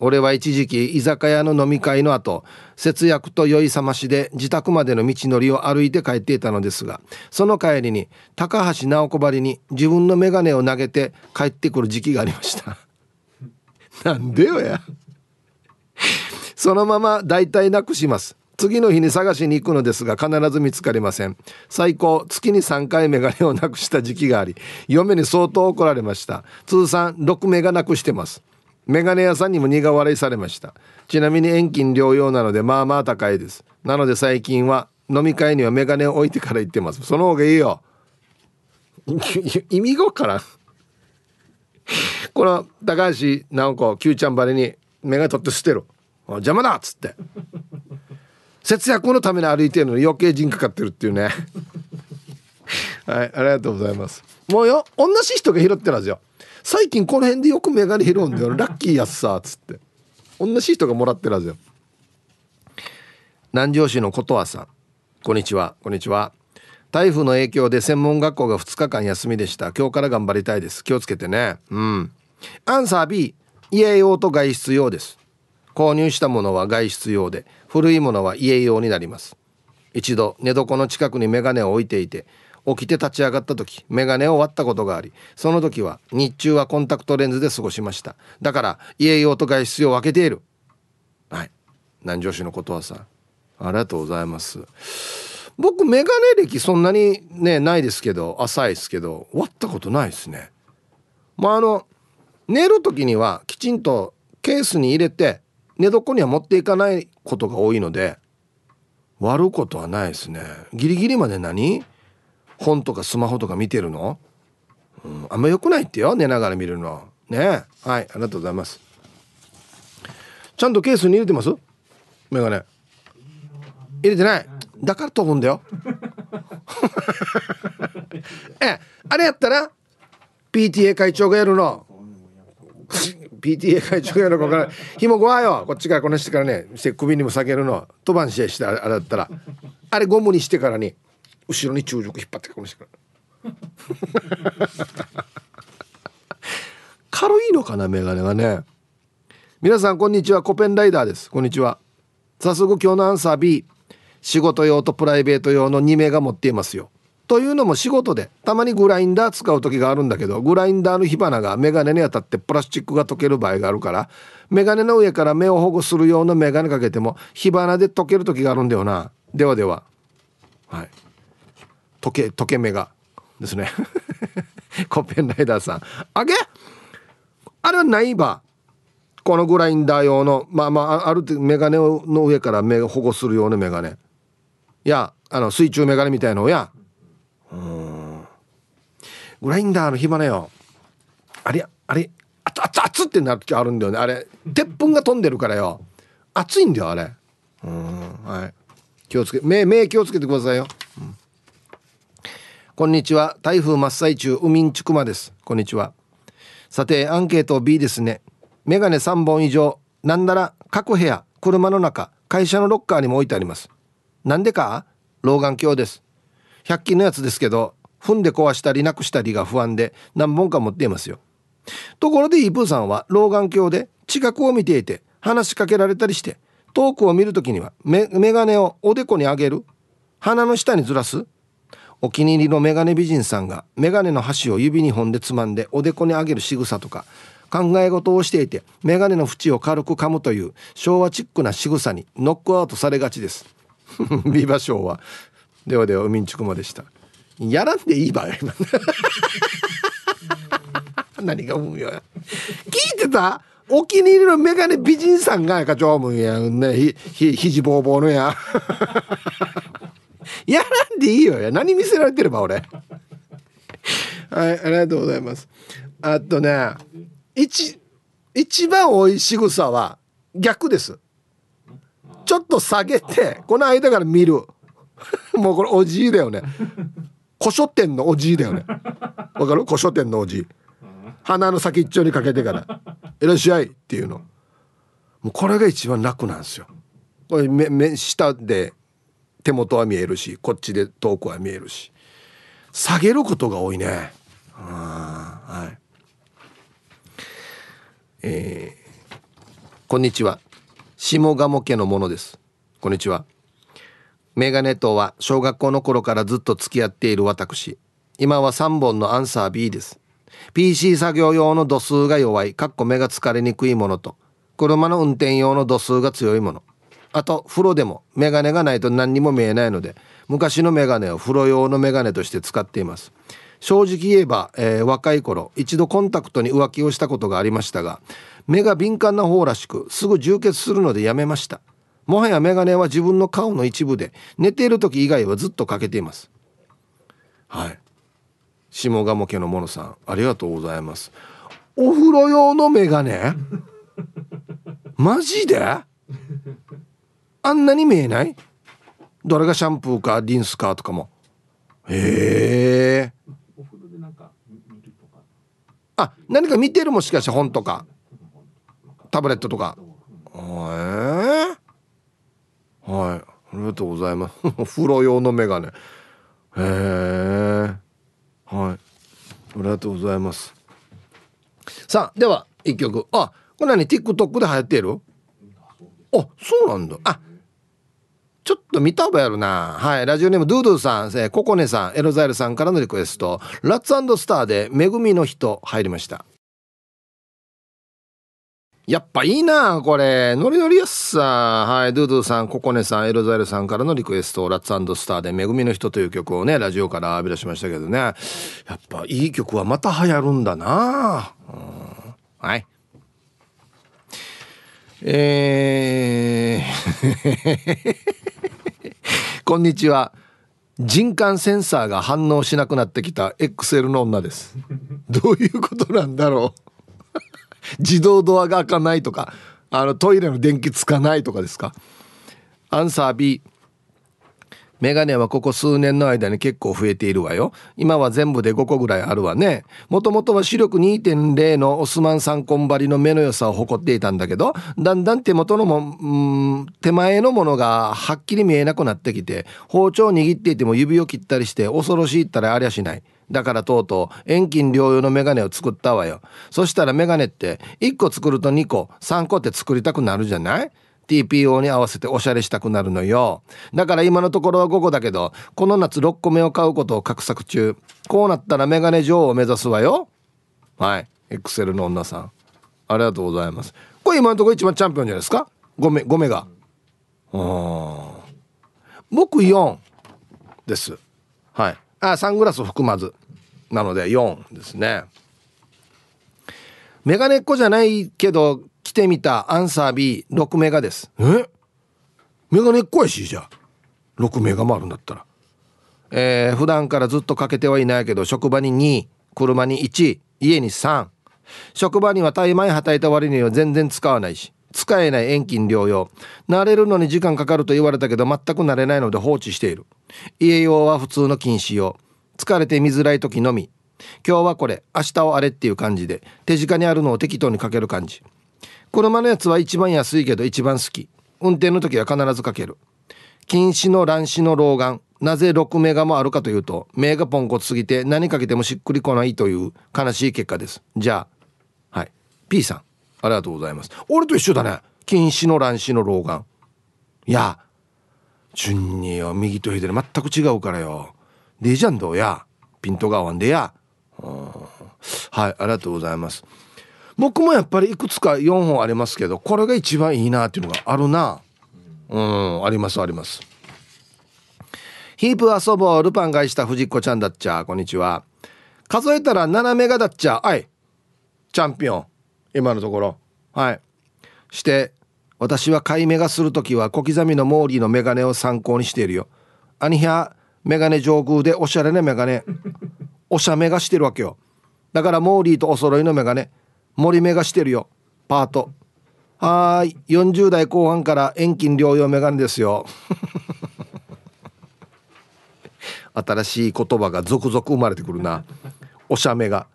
俺は一時期居酒屋の飲み会の後節約と酔いさましで自宅までの道のりを歩いて帰っていたのですがその帰りに高橋直子ばりに自分の眼鏡を投げて帰ってくる時期がありました。なんでよや。そのまま大体なくします。次の日に探しに行くのですが必ず見つかりません。最高月に3回メガネをなくした時期があり嫁に相当怒られました。通算6メガなくしてます。メガネ屋さんにも苦笑いされました。ちなみに遠近療養なのでまあまあ高いです。なので最近は飲み会にはメガネを置いてから行ってます。その方がいいよ。意味がわからん。この高橋直子 Q ちゃんばりにメガネ取って捨てる邪魔だっつって。節約のために歩いてるのに余計陣かかってるっていうね。はいありがとうございます。もうよ同じ人が拾ってるはずよ。最近この辺でよくメガネ拾うんだよ。ラッキーやっさっつって。同じ人がもらってるはずよ。南城市のことわさん。こんにちは。こんにちは。台風の影響で専門学校が2日間休みでした。今日から頑張りたいです。気をつけてね。うん。アンサー B 家用と外出用です。購入したものは外出用で古いものは家用になります。一度寝床の近くにメガネを置いていて起きて立ち上がった時メガネを割ったことがありその時は日中はコンタクトレンズで過ごしました。だから家用と外出用を分けている。はい。南城市のことはさありがとうございます。僕メガネ歴そんなにねないですけど浅いですけど割ったことないですね。まああの寝る時にはきちんとケースに入れて寝床には持っていかないことが多いので割ることはないですね。ギリギリまで何？本とかスマホとか見てるの、うん、あんま良くないってよ寝ながら見るの。ねはいありがとうございます。ちゃんとケースに入れてます？メガネ。入れてない。だから飛ぶんだよ。えあれやったら PTA 会長がやるの。PTA 会長がやるのか分からない紐ごわよ。こっちからこのしてからね首にも下げるの。飛ばんししてあれだったら。あれゴムにしてからに。後ろに中軸引っ張ってこのしてから軽いのかなメガネがね。皆さんこんにちは。コペンライダーです。こんにちは。早速今日のアンサー B 仕事用とプライベート用の2名が持っていますよ。というのも仕事でたまにグラインダー使う時があるんだけどグラインダーの火花がメガネに当たってプラスチックが溶ける場合があるからメガネの上から目を保護する用のメガネかけても火花で溶ける時があるんだよな。ではでは。はい。溶け溶け目が。ですね。コペンライダーさん。あげ？あれはないばこのグラインダー用の。まあまあある程度メガネの上から目保護する用のメガネ。いやあの水中メガネみたいのや。うん。グラインダーの火花よ。ありゃあれ熱熱ってなる時あるんだよね。あれ鉄粉が飛んでるからよ。熱いんだよあれ。うんはい。気をつけ目目気をつけてくださいよ、うん、こんにちは。台風真っ最中海んちくまです。こんにちは。さてアンケート B ですね。メガネ3本以上なんなら各部屋車の中会社のロッカーにも置いてあります。なんでか？老眼鏡です。100均のやつですけど踏んで壊したりなくしたりが不安で何本か持っていますよ。ところでイープーさんは老眼鏡で近くを見ていて話しかけられたりして遠くを見るときにはメガネをおでこに上げる。鼻の下にずらす。お気に入りのメガネ美人さんがメガネの端を指2本でつまんでおでこに上げる仕草とか考え事をしていてメガネの縁を軽く噛むという昭和チックな仕草にノックアウトされがちです。ビバ昭和。ではでは海んちくまでした。やらんでいい場合 何が思うよ聞いてた？お気に入りのメガネ美人さんが課長もんやねひひ肘ぼうぼうのや。やらんでいいよ。や何見せられてれば俺。はいありがとうございます。あとね一一番多い仕草は逆です。ちょっと下げてこの間から見る。もうこれおじいだよね。古書店のおじいだよね。わかる？古書店のおじい。鼻の先っちょにかけてから「いらっしゃい」っていうの。もうこれが一番楽なんですよ。これ目目下で手元は見えるしこっちで遠くは見えるし。下げることが多いね。はい。えー、こんにちは。下鴨家のものです。こんにちは。メガネとは小学校の頃からずっと付き合っている私。今は3本のアンサー B です。PC 作業用の度数が弱い。かっこ目が疲れにくいものと。車の運転用の度数が強いものあと風呂でもメガネがないと何にも見えないので昔のメガネを風呂用のメガネとして使っています。正直言えば、えー、若い頃一度コンタクトに浮気をしたことがありましたが目が敏感な方らしくすぐ充血するのでやめました。もはやメガネは自分の顔の一部で寝ている時以外はずっとかけています。はい。下鴨家のものさんありがとうございます。お風呂用のメガネ？マジで？あんなに見えない？どれがシャンプーかリンスかとかも。へえあ何か見てるもしかして本とか？タブレットとか。へえはい。ありがとうございます。風呂用のメガネ。へえはい。ありがとうございます。さあでは一曲。あこれ何？TikTok で流行っている？あそうなんだ。あちょっと見た覚えあるな。はい。ラジオネームドゥドゥさん、えー、ココネさん、エロザイルさんからのリクエスト。ラッツスターで、恵みの人入りました。やっぱいいなこれ。ノリノリやっさ。はい。ドゥドゥさん、ココネさん、エロザイルさんからのリクエスト、ラッツスターで、恵みの人という曲をね、ラジオから浴び出しましたけどね。やっぱいい曲はまた流行るんだな、うん、はい。えー こんにちは。人感センサーが反応しなくなってきた XL の女です。どういうことなんだろう 自動ドアが開かないとか、あのトイレの電気つかないとかですかアンサー B。メガネはここ数年の間に結構増えているわよ。今は全部で5個ぐらいあるわね。もともとは視力2.0のオスマン三根張りの目の良さを誇っていたんだけど、だんだん手元のも、うん、手前のものがはっきり見えなくなってきて、包丁を握っていても指を切ったりして恐ろしいったらありゃしない。だからとうとう遠近両用のメガネを作ったわよ。そしたらメガネって1個作ると2個、3個って作りたくなるじゃない？TPO に合わせておしゃれしたくなるのよ。だから今のところは5個だけど、この夏6個目を買うことを画策中。こうなったらメガネ女王を目指すわよ。はい。エクセルの女さん。ありがとうございます。これ今のところ一番チャンピオンじゃないですか ?5 目、5目が。僕4です。はい。あ、サングラス含まず。なので4ですね。メガネっ子じゃないけど来てみたアンサー B6 メガです。え？メガネっ子やしじゃあ。6メガもあるんだったら。えー、普段からずっとかけてはいないけど職場に2車に1家に3職場には大枚はたいた割には全然使わないし使えない遠近療養。慣れるのに時間かかると言われたけど全く慣れないので放置している。家用は普通の禁止用。疲れて見づらい時のみ。今日はこれ明日はあれっていう感じで手近にあるのを適当にかける感じ車のやつは一番安いけど一番好き。運転の時は必ずかける。禁止の乱視の老眼。なぜ6メガもあるかというと目がポンコツすぎて何かけてもしっくりこないという悲しい結果です。じゃあはい。P さんありがとうございます。俺と一緒だね。禁止の乱視の老眼。いや順によ。右と左全く違うからよ。でじゃんどうや？ピントが合わんでや。はいありがとうございます。僕もやっぱりいくつか4本ありますけどこれが一番いいなっていうのがあるな。うんありますあります。ヒープ遊ぼうルパンがした藤子ちゃんだっちゃ。こんにちは。数えたら7メガだっちゃ。はい。チャンピオン。今のところ。はい。して私は買い目がする時は小刻みのモーリーのメガネを参考にしているよ。アニヒャメガネ上空でおしゃれなメガネ。おしゃめがしてるわけよ。だからモーリーとお揃いのメガネ。森目がしてるよ。パート。はい。40代後半から遠近療養メガネですよ。新しい言葉が続々生まれてくるな。おしゃめが。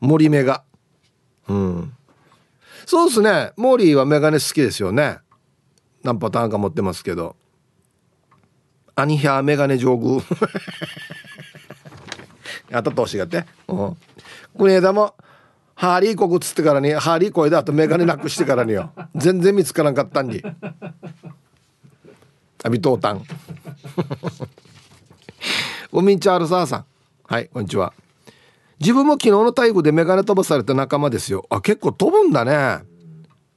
森目が。うん。そうですね。モーリーはメガネ好きですよね。何パターンか持ってますけど。アニヒャーメガネ上宮。あと通しがって。うん。国枝もハーリー国つってからにハーリー声であとメガネなくしてからによ。全然見つからんかったんにアビトータンウミンチャールサーさん。はいこんにちは。自分も昨日の台風でメガネ飛ばされた仲間ですよ。あ結構飛ぶんだね。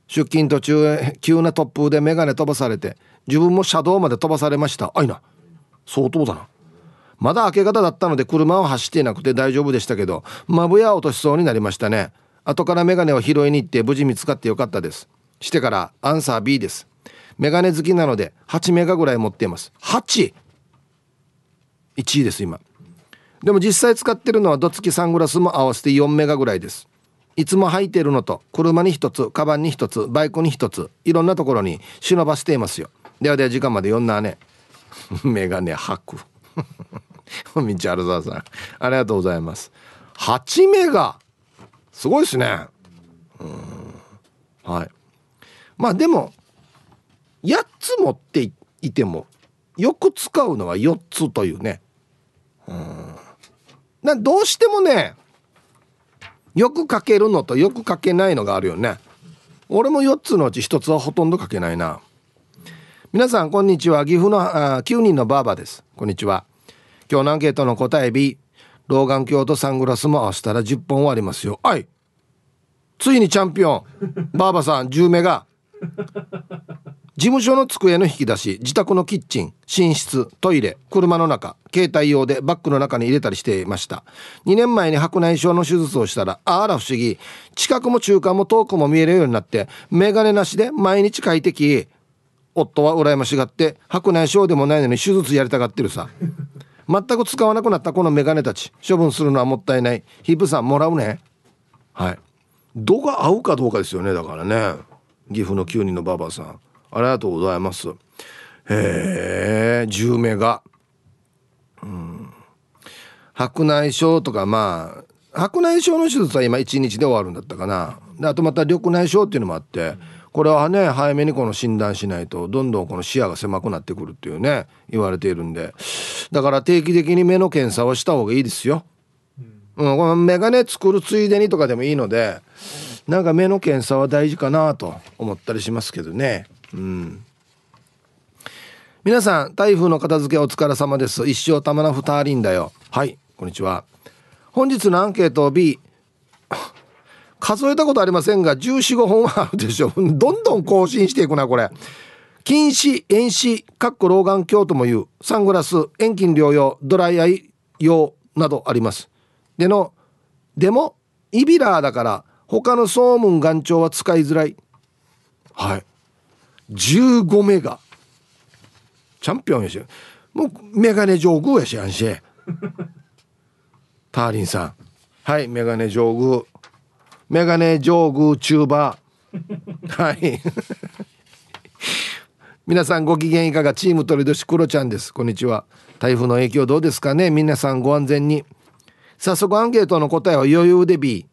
出勤途中急な突風でメガネ飛ばされて自分も車道まで飛ばされました。あいな。相当だな。まだ明け方だったので車は走っていなくて大丈夫でしたけどまぶや落としそうになりましたね。後からメガネを拾いに行って無事見つかってよかったです。してからアンサー B です。メガネ好きなので8メガぐらい持っています。8! 1位です今。でも実際使ってるのはどつきサングラスも合わせて4メガぐらいです。いつも履いてるのと車に1つカバンに1つバイクに1ついろんなところに忍ばせていますよ。ではでは時間まで読んだね。メガネ吐く。道春沢さん。ありがとうございます。8メガすごいですね。うん。はい。まあでも8つ持っていてもよく使うのは4つというね。などうしてもねよくかけるのとよくかけないのがあるよね。俺も4つのうち1つはほとんどかけないな。皆さんこんにちは。岐阜のあ9人のバーバです。こんにちは。今日のアンケートの答え B 老眼鏡とサングラスも合わせたら10本はありますよ。はい。ついにチャンピオン。バーバさん10名が。事務所の机の引き出し自宅のキッチン寝室トイレ車の中携帯用でバッグの中に入れたりしていました。2年前に白内障の手術をしたらあら不思議。近くも中間も遠くも見えるようになって眼鏡なしで毎日快適。夫は羨ましがって白内障でもないのに手術やりたがってるさ。全く使わなくなったこの眼鏡たち。処分するのはもったいない。ヒップさんもらうね。はい。度が合うかどうかですよねだからね。岐阜の9人のババアさん。ありがとうございます。へえ10名が。うん。白内障とかまあ白内障の手術は今1日で終わるんだったかな。であとまた緑内障っていうのもあって。これはね早めにこの診断しないとどんどんこの視野が狭くなってくるっていうね言われているんで。だから定期的に目の検査をした方がいいですよ。うん、この眼鏡作るついでにとかでもいいのでなんか目の検査は大事かなと思ったりしますけどね。うん。皆さん台風の片付けお疲れ様です。一生玉な二人だよ。はいこんにちは。本日のアンケート B 数えたことありませんが1415本はあるでしょう。どんどん更新していくなこれ。近視遠視かっこ老眼鏡ともいうサングラス遠近療養ドライアイ用などあります。でのでもイビラーだから他の総務眼鏡は使いづらい。はい。15メガチャンピオンやし。もうメガネ上宮やしあんしターリンさん。はいメガネ上宮。メガネ上宮チューバーはい。皆さんご機嫌いかが？チーム鳥年クロちゃんです。こんにちは。台風の影響どうですかね？皆さんご安全に。早速アンケートの答えは余裕で B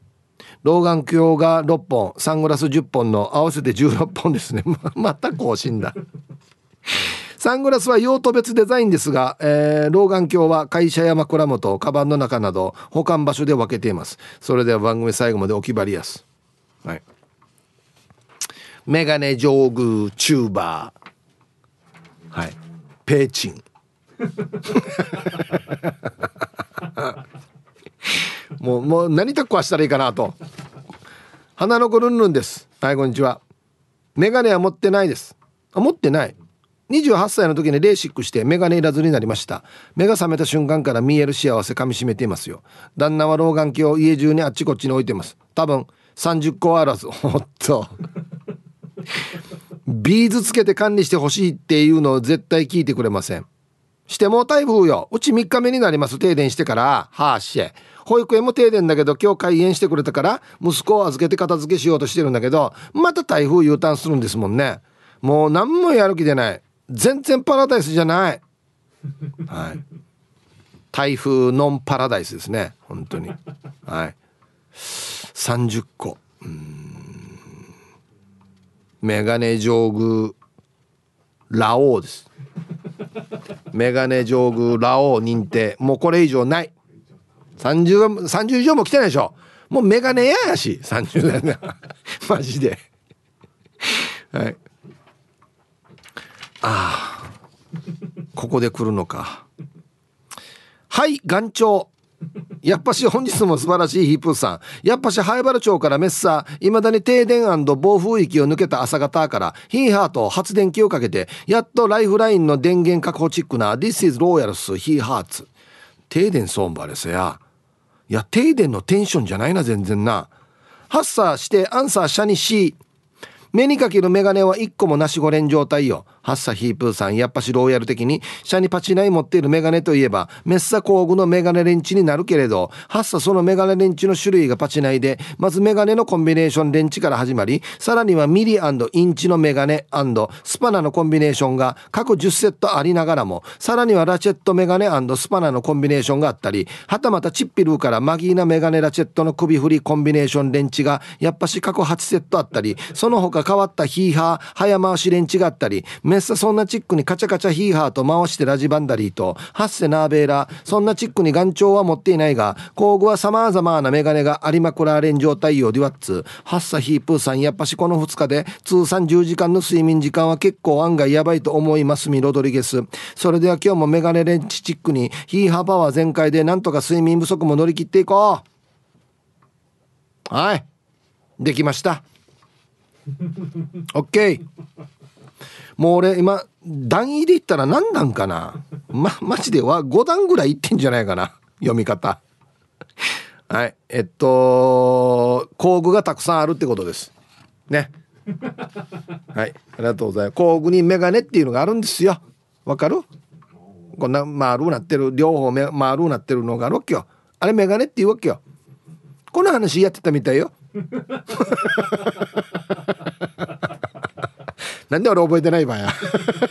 老眼鏡が6本サングラス10本の合わせて16本ですね。また更新だ。サングラスは用途別デザインですが、えー、老眼鏡は会社や枕元カバンの中など保管場所で分けています。それでは番組最後までお決まりやす。はい。メガネ上宮チューバー。はい。ペーチン。もうもう何タッコはしたらいいかなと。花の子ルンルンです。はいこんにちは。メガネは持ってないです。あ持ってない28歳の時にレーシックしてメガネいらずになりました。目が覚めた瞬間から見える幸せ噛みしめていますよ。旦那は老眼鏡を家中にあっちこっちに置いてます。多分30個あらず。ほっと。ビーズつけて管理してほしいっていうのを絶対聞いてくれません。してもう台風よ。うち3日目になります。停電してから。はあし。保育園も停電だけど今日開園してくれたから息子を預けて片付けしようとしてるんだけどまた台風 U ターンするんですもんね。もう何もやる気でない。全然パラダイスじゃない。はい。台風ノンパラダイスですね。本当に。はい。30個。うん。メガネ上宮ラオウです。メガネ上宮ラオウ認定。もうこれ以上ない。30, 30以上も来てないでしょ。もうメガネややし。30年マジで。はい。ああここで来るのかはい岩頂やっぱし本日も素晴らしいヒープーさん。やっぱし灰原町からメッサー、未だに停電暴風域を抜けた朝方からヒーハーと発電機をかけて、やっとライフラインの電源確保チックな This is Royals ヒーハーツ。停電ソンバレスや。いや、停電のテンションじゃないな、全然な。ハッサーしてアンサーシャニシー。目にかけるメガネは一個もなしごれん状態よ。ハッサヒープーさん、やっぱしローヤル的に、シャにパチナイ持っているメガネといえば、メッサ工具のメガネレンチになるけれど、ハッサそのメガネレンチの種類がパチナイで、まずメガネのコンビネーションレンチから始まり、さらにはミリインチのメガネスパナのコンビネーションが各10セットありながらも、さらにはラチェットメガネスパナのコンビネーションがあったり、はたまたチッピルーからマギーナメガネラチェットの首振りコンビネーションレンチが、やっぱし各8セットあったり、その他変わったヒーハー、早回しレンチがあったり、ッサそんなチックにカチャカチャヒーハーと回してラジバンダリーとハッセナーベーラそんなチックに眼鏡は持っていないが工具は様々なメガネがありまくられん状態よデュワッツハッサヒープーさんやっぱしこの2日で通算10時間の睡眠時間は結構案外やばいと思いますミロドリゲス。それでは今日もメガネレンチチックにヒーハーパワー全開でなんとか睡眠不足も乗り切っていこう。はい。できました。OK もう俺今段位で言ったら何段かな？まマジでは5段ぐらいいってんじゃないかな？読み方。はい。えっと工具がたくさんあるってことです。ね。はい。ありがとうございます。工具にメガネっていうのがあるんですよ。わかる？こんな丸なってる両方丸なってるのがあるわけよ。あれメガネっていうわけよ。この話やってたみたいよ。なんで俺覚えてないばや。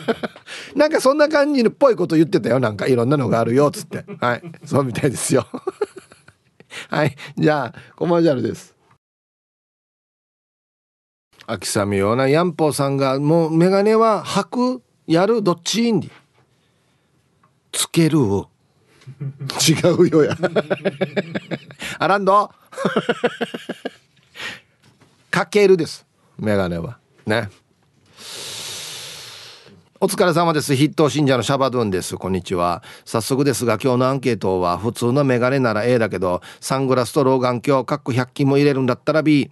なんかそんな感じのっぽいこと言ってたよ。なんかいろんなのがあるよっつって。はい。そうみたいですよ。はい。じゃあコマージャルです。秋雨ようなヤンポーさんがもうメガネは履くやるどっちいいんでつける違うよや。アランドかけるです。メガネは。ねお疲れ様です。筆頭信者のシャバドゥンです。こんにちは。早速ですが、今日のアンケートは、普通のメガネなら A だけど、サングラスと老眼鏡、各100均も入れるんだったら B。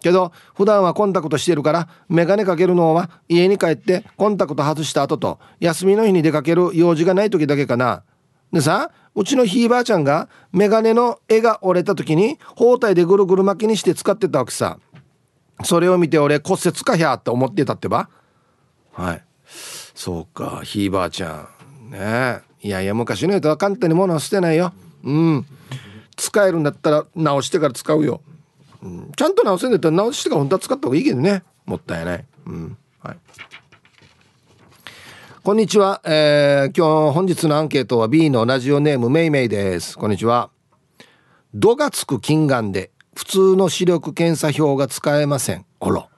けど、普段はコンタクトしてるから、メガネかけるのは、家に帰ってコンタクト外した後と、休みの日に出かける用事がない時だけかな。でさ、うちのひいばあちゃんが、メガネの絵が折れた時に、包帯でぐるぐる巻きにして使ってたわけさ。それを見て俺骨折かひゃって思ってたってば。はい。そうかひいばあちゃん。ね。いやいや昔の人は簡単に物は捨てないよ。うん。使えるんだったら直してから使うよ。うん、ちゃんと直せんだったら直してから本当は使った方がいいけどね。もったいない。うん。はい。こんにちは、えー、今日本日のアンケートは B のラジオネームめいめいです。こんにちは「度がつく金眼で普通の視力検査表が使えません」あら。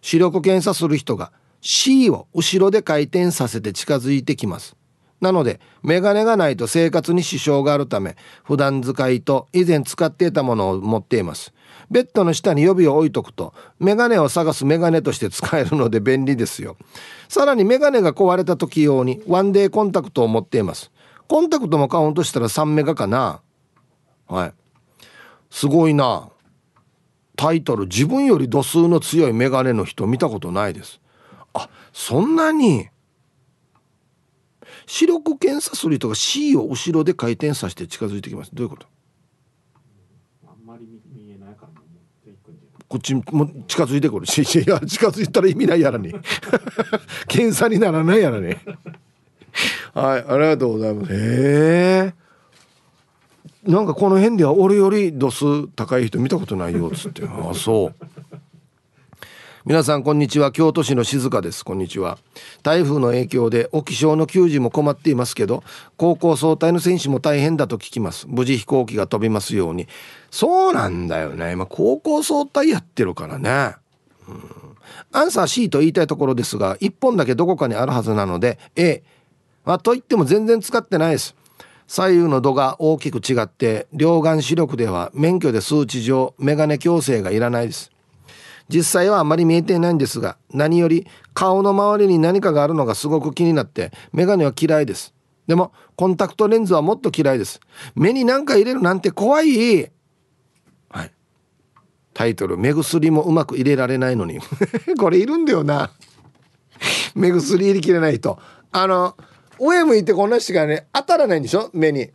視力検査する人が C を後ろで回転させて近づいてきます。なのでメガネがないと生活に支障があるため普段使いと以前使っていたものを持っています。ベッドの下に予備を置いとくとメガネを探すメガネとして使えるので便利ですよ。さらにメガネが壊れた時用にワンデーコンタクトを持っています。コンタクトもカウントしたら3メガかな。はい。すごいな。タイトル自分より度数の強いメガネの人見たことないです。あそんなに？視力検査する人が C を後ろで回転させて近づいてきます。どういうこと？こっちも近づいてくる。し いや近づいたら意味ないやらに。検査にならないやらに。はいありがとうございます。へえ。んかこの辺では俺より度数高い人見たことないよっつって。ああそう皆さんこんにちは。京都市の静香です。こんにちは。台風の影響で沖気象の球児も困っていますけど高校総体の選手も大変だと聞きます。無事飛行機が飛びますように。そうなんだよね。今高校総体やってるからね。うん。アンサー C と言いたいところですが1本だけどこかにあるはずなので A、まあ、と言っても全然使ってないです。左右の度が大きく違って両眼視力では免許で数値上メガネ矯正がいらないです。実際はあまり見えていないんですが何より顔の周りに何かがあるのがすごく気になってメガネは嫌いです。でもコンタクトレンズはもっと嫌いです。目に何か入れるなんて怖い。はい。タイトル目薬もうまく入れられないのに。これいるんだよな。目薬入れきれない人。あの上向いてこんな人がね当たらないんでしょ？目に。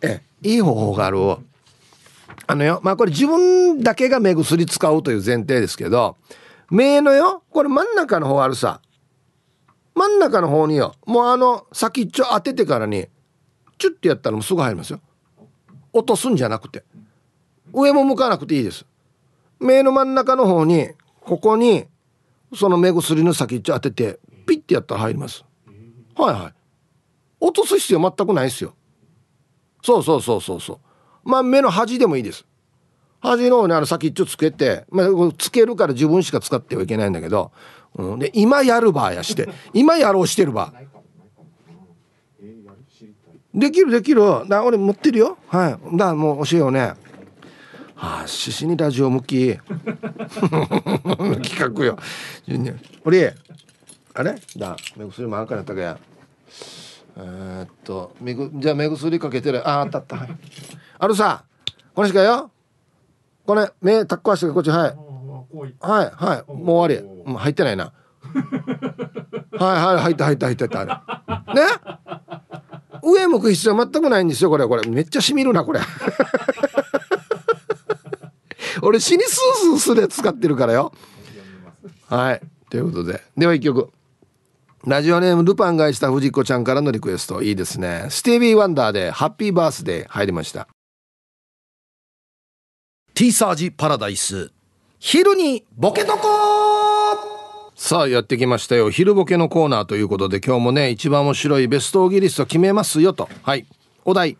えいい方法があるあのよ、まあこれ自分だけが目薬使うという前提ですけど、目のよ、これ真ん中の方あるさ。真ん中の方によ、もうあの先っちょ当ててからに、チュッてやったらもうすぐ入りますよ。落とすんじゃなくて。上も向かなくていいです。目の真ん中の方に、ここに、その目薬の先っちょ当てて、ピッてやったら入ります。はいはい。落とす必要全くないですよ。そうそうそうそうそう。まあ目の端でもいいです。端の方にあの先っちょつけて、まあ、つけるから自分しか使ってはいけないんだけど、うん、で今やる場やして 今やろうしてる場。できるできる。だ俺持ってるよ。はい。だもう教えようね。はあ獅子にラジオ向き。企画よ。俺あれ？だ目薬もあんかなったかやえー、っとじゃあ目薬かけてる。ああったあった。はいあるさこれしかよ？これ目タッコ足がこっちはい。はいはい。もう終わり。入ってないな。はいはい入った入った入った入ったあれね？上向く必要全くないんですよこれ。これめっちゃしみるなこれ。俺死にスースーするやつ使ってるからよ。はい。ということで。では一曲。ラジオネームルパンがした藤子ちゃんからのリクエスト。いいですね。スティービー・ワンダーで「ハッピーバースデー」入りましたティーサージパラダイス。昼にボケとこさあやってきましたよ。昼ボケのコーナーということで今日もね一番面白いベストオギリスト決めますよと。はい。お題。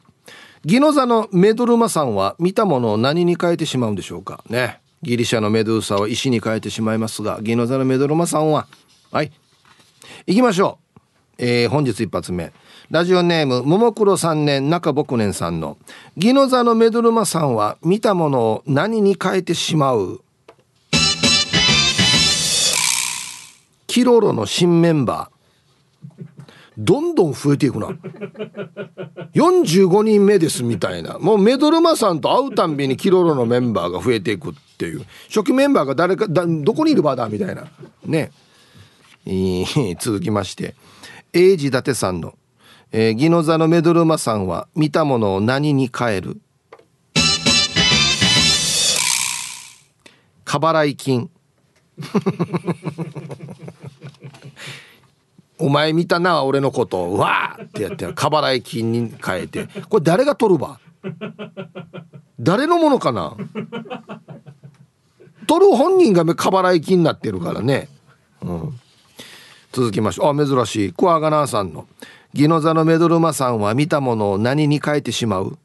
ギノザのメドルマさんは見たものを何に変えてしまうんでしょうか？ね。ギリシャのメドゥーサは石に変えてしまいますがギノザのメドルマさんは。はい。行きましょう、えー、本日一発目。ラジオネームももクロ3年中牧年さんの「ギノザのメドルマさんは見たものを何に変えてしまう?」キロロの新メンバー。どんどん増えていくな。45人目ですみたいな。もうメドルマさんと会うたんびにキロロのメンバーが増えていくっていう。初期メンバーが誰かだどこにいる場だみたいな。ね。え続きまして。英治伊達さんの。えー、ギノザのメドルマさんは見たものを何に変える？過払い金お前見たな俺のこと。をわーってやって過払い金に変えて。これ誰が取るば？誰のものかな？取る本人が過払い気になってるからね、うん、続きましょう。あ珍しい。クワガナーさんの「ギノザのメドルマさんは見たものを何に変えてしまう?」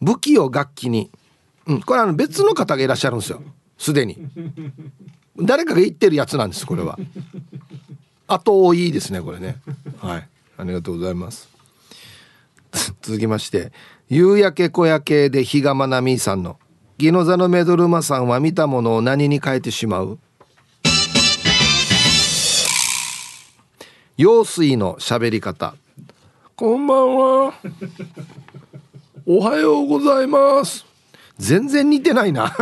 武器を楽器に、うん、これあの別の方がいらっしゃるんですよ。すでに。誰かが言ってるやつなんですこれは。後多いですねこれね。はい。ありがとうございます。続きまして夕焼け小焼けで比嘉愛未さんの「ギノザのメドルマさんは見たものを何に変えてしまう?」用水の喋り方。こんばんは。おはようございます。全然似てないな。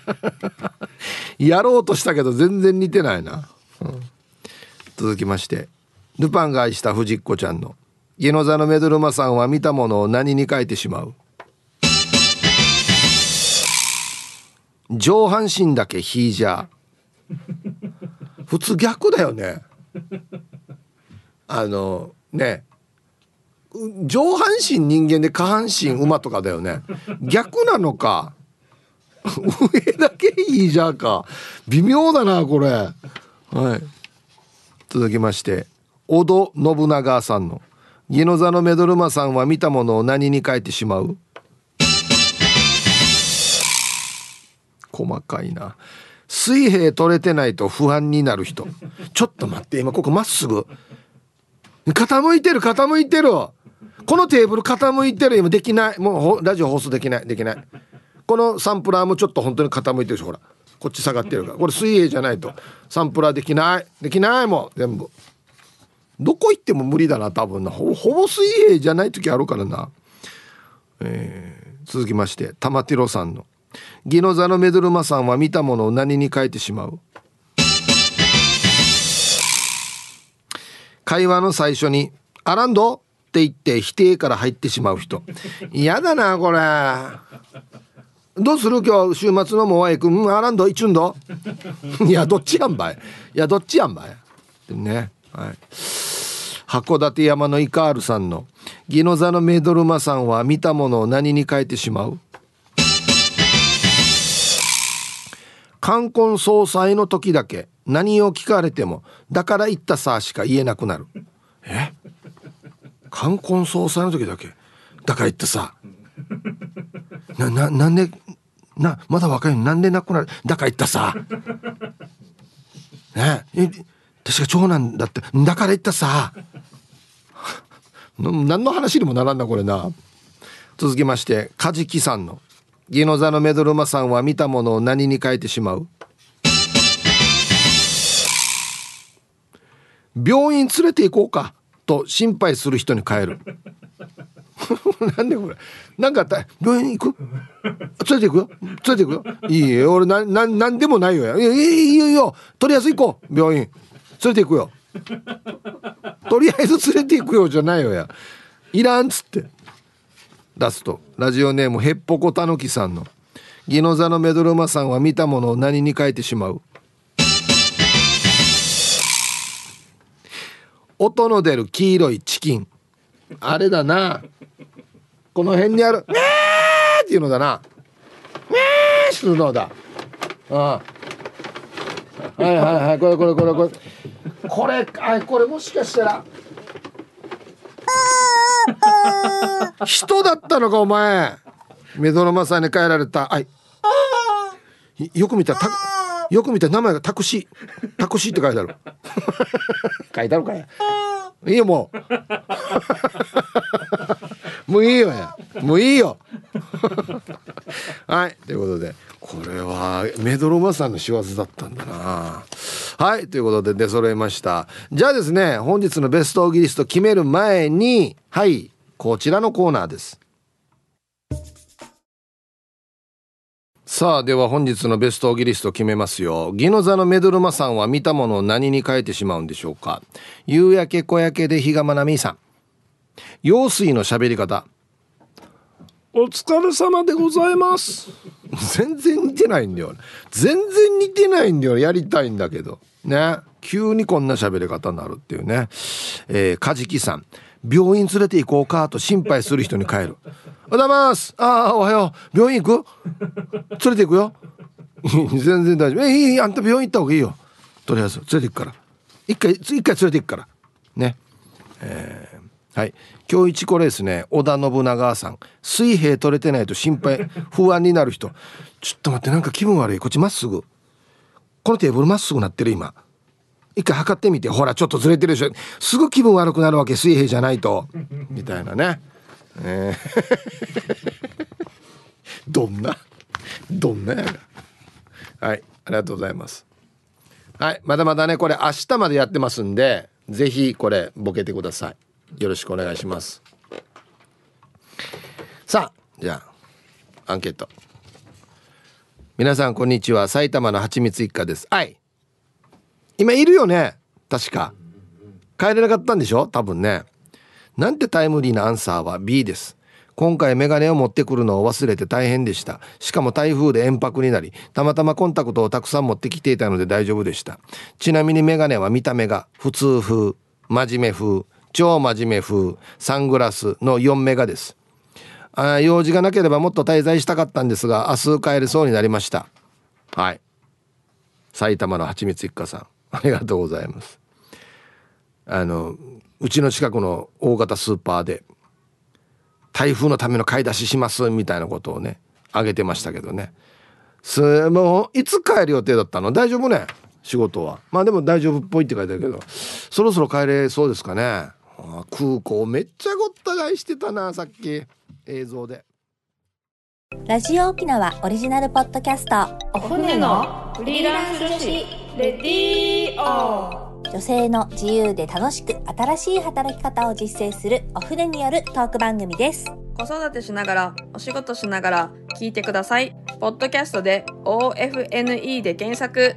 やろうとしたけど全然似てないな、うん、続きまして。ルパンが愛した藤子ちゃんの「ゲノザのメドルマさんは見たものを何に書いてしまう?」上半身だけヒージャー。普通逆だよね。あのね上半身人間で下半身馬とかだよね。逆なのか上だけいいじゃんか。微妙だなこれ。はい。続きまして小戸信長さんの「ギノザのメドルマさんは見たものを何に書いてしまう?」細かいな。水平取れてないと不安になる人。ちょっと待って今ここまっすぐ。傾いてる傾いてる。このテーブル傾いてる。今できない。もうラジオ放送できない。できない。このサンプラーもちょっと本当に傾いてるしほら。こっち下がってるから。これ水泳じゃないと。サンプラーできない。できないもん全部。どこ行っても無理だな多分な。ほぼ水泳じゃない時あるからな、えー、続きまして玉ティロさんの「ギノザのメドルマさんは見たものを何に変えてしまう?」会話の最初に「アランド?」って言って否定から入ってしまう人嫌だなこれどうする今日週末のモアイ君？アランド一んど？いやどっちやんばいいやどっちやんばいねはい函館山のイカールさんの「ギノザのメドルマさんは見たものを何に変えてしまう?」冠婚葬祭の時だけ何を聞かれても「だから言ったさ」しか言えなくなる。え？冠婚葬祭の時だけ？だから言ってさ。なななんでなまだ若いのなんで亡くなる？だから言ったさ。ねえ確か長男だってだから言ったさ。何の話にもならんなこれな。続きましてカジキさんの「ギノザのメドルマさんは見たものを何に変えてしまう?」病院連れて行こうかと心配する人に変える。なんでこれ？なんか病院行く？連れて行くよ？連れて行くよ？いいよ。俺なななんでもないよいやいいよいいよ。とりあえず行こう病院。連れて行くよ。とりあえず連れて行くよじゃないよや。いらんっつって。出すと。ラジオネームへっぽこたぬきさんの「ギノザのメドルマさんは見たものを何に変えてしまう?」音の出る黄色いチキン。あれだな。この辺にある「ねー!」っていうのだな「ねー!」するのだ。ああ。はいはいはい。これこれこれこれ。これあこれもしかしたら。人だったのかお前。メドロマさんに帰られた。あい。よく見たらよく見たら名前がタクシー。タクシーって書いてある。書いてあるかやいいよもう もういいよ。やもういいよ。はい。ということでこれはメドロマさんの仕業だったんだな。はい。ということで出揃いました。じゃあですね本日のベストオギリスト決める前にはい。こちらのコーナーです。さあでは本日のベストオギリスト決めますよ。ギノザのメドルマさんは見たものを何に変えてしまうんでしょうか。夕焼け小焼けで比嘉愛未さん。用水の喋り方。お疲れ様でございます。全然似てないんだよ全然似てないんだよ。やりたいんだけど。ね。急にこんな喋り方になるっていうね。えー、カジキさん。病院連れて行こうかと心配する人に帰る。おはようございます。ああおはよう。病院行く？連れて行くよ。全然大丈夫。えいいあんた病院行った方がいいよ。とりあえず連れて行くから。一回一回連れて行くから。ね。えー、はい。今日一これですね織田信長さん。水平取れてないと心配。不安になる人。ちょっと待ってなんか気分悪い。こっちまっすぐ。このテーブルまっすぐなってる今。一回測ってみて。ほらちょっとずれてるでしょ。すぐ気分悪くなるわけ水平じゃないと。みたいなね、えー。どんな？どんなやがはい。ありがとうございます。はい。まだまだねこれ明日までやってますんでぜひこれボケてください。よろしくお願いします。さあじゃあアンケート。皆さんこんにちは。埼玉のはちみつ一家です。はい。今いるよね？確か。帰れなかったんでしょ？多分ね。なんてタイムリーなアンサーは B です。今回メガネを持ってくるのを忘れて大変でした。しかも台風で延泊になりたまたまコンタクトをたくさん持ってきていたので大丈夫でした。ちなみにメガネは見た目が普通風真面目風。超真面目風サングラスの4メガです。あ用事がなければもっと滞在したかったんですが明日帰れそうになりました。はい。埼玉のはちみつ一家さんありがとうございます。あのうちの近くの大型スーパーで台風のための買い出ししますみたいなことをねあげてましたけどね。すもういつ帰る予定だったの？大丈夫ね？仕事は。まあでも大丈夫っぽいって書いてあるけどそろそろ帰れそうですかね？空港めっちゃごった返してたなさっき。映像で。ラジオ沖縄オリジナルポッドキャスト。お船のフリーランス女子レディオ女性の自由で楽しく新しい働き方を実践するお船によるトーク番組です。子育てしながらお仕事しながら聞いてください。ポッドキャストで OFNE で検索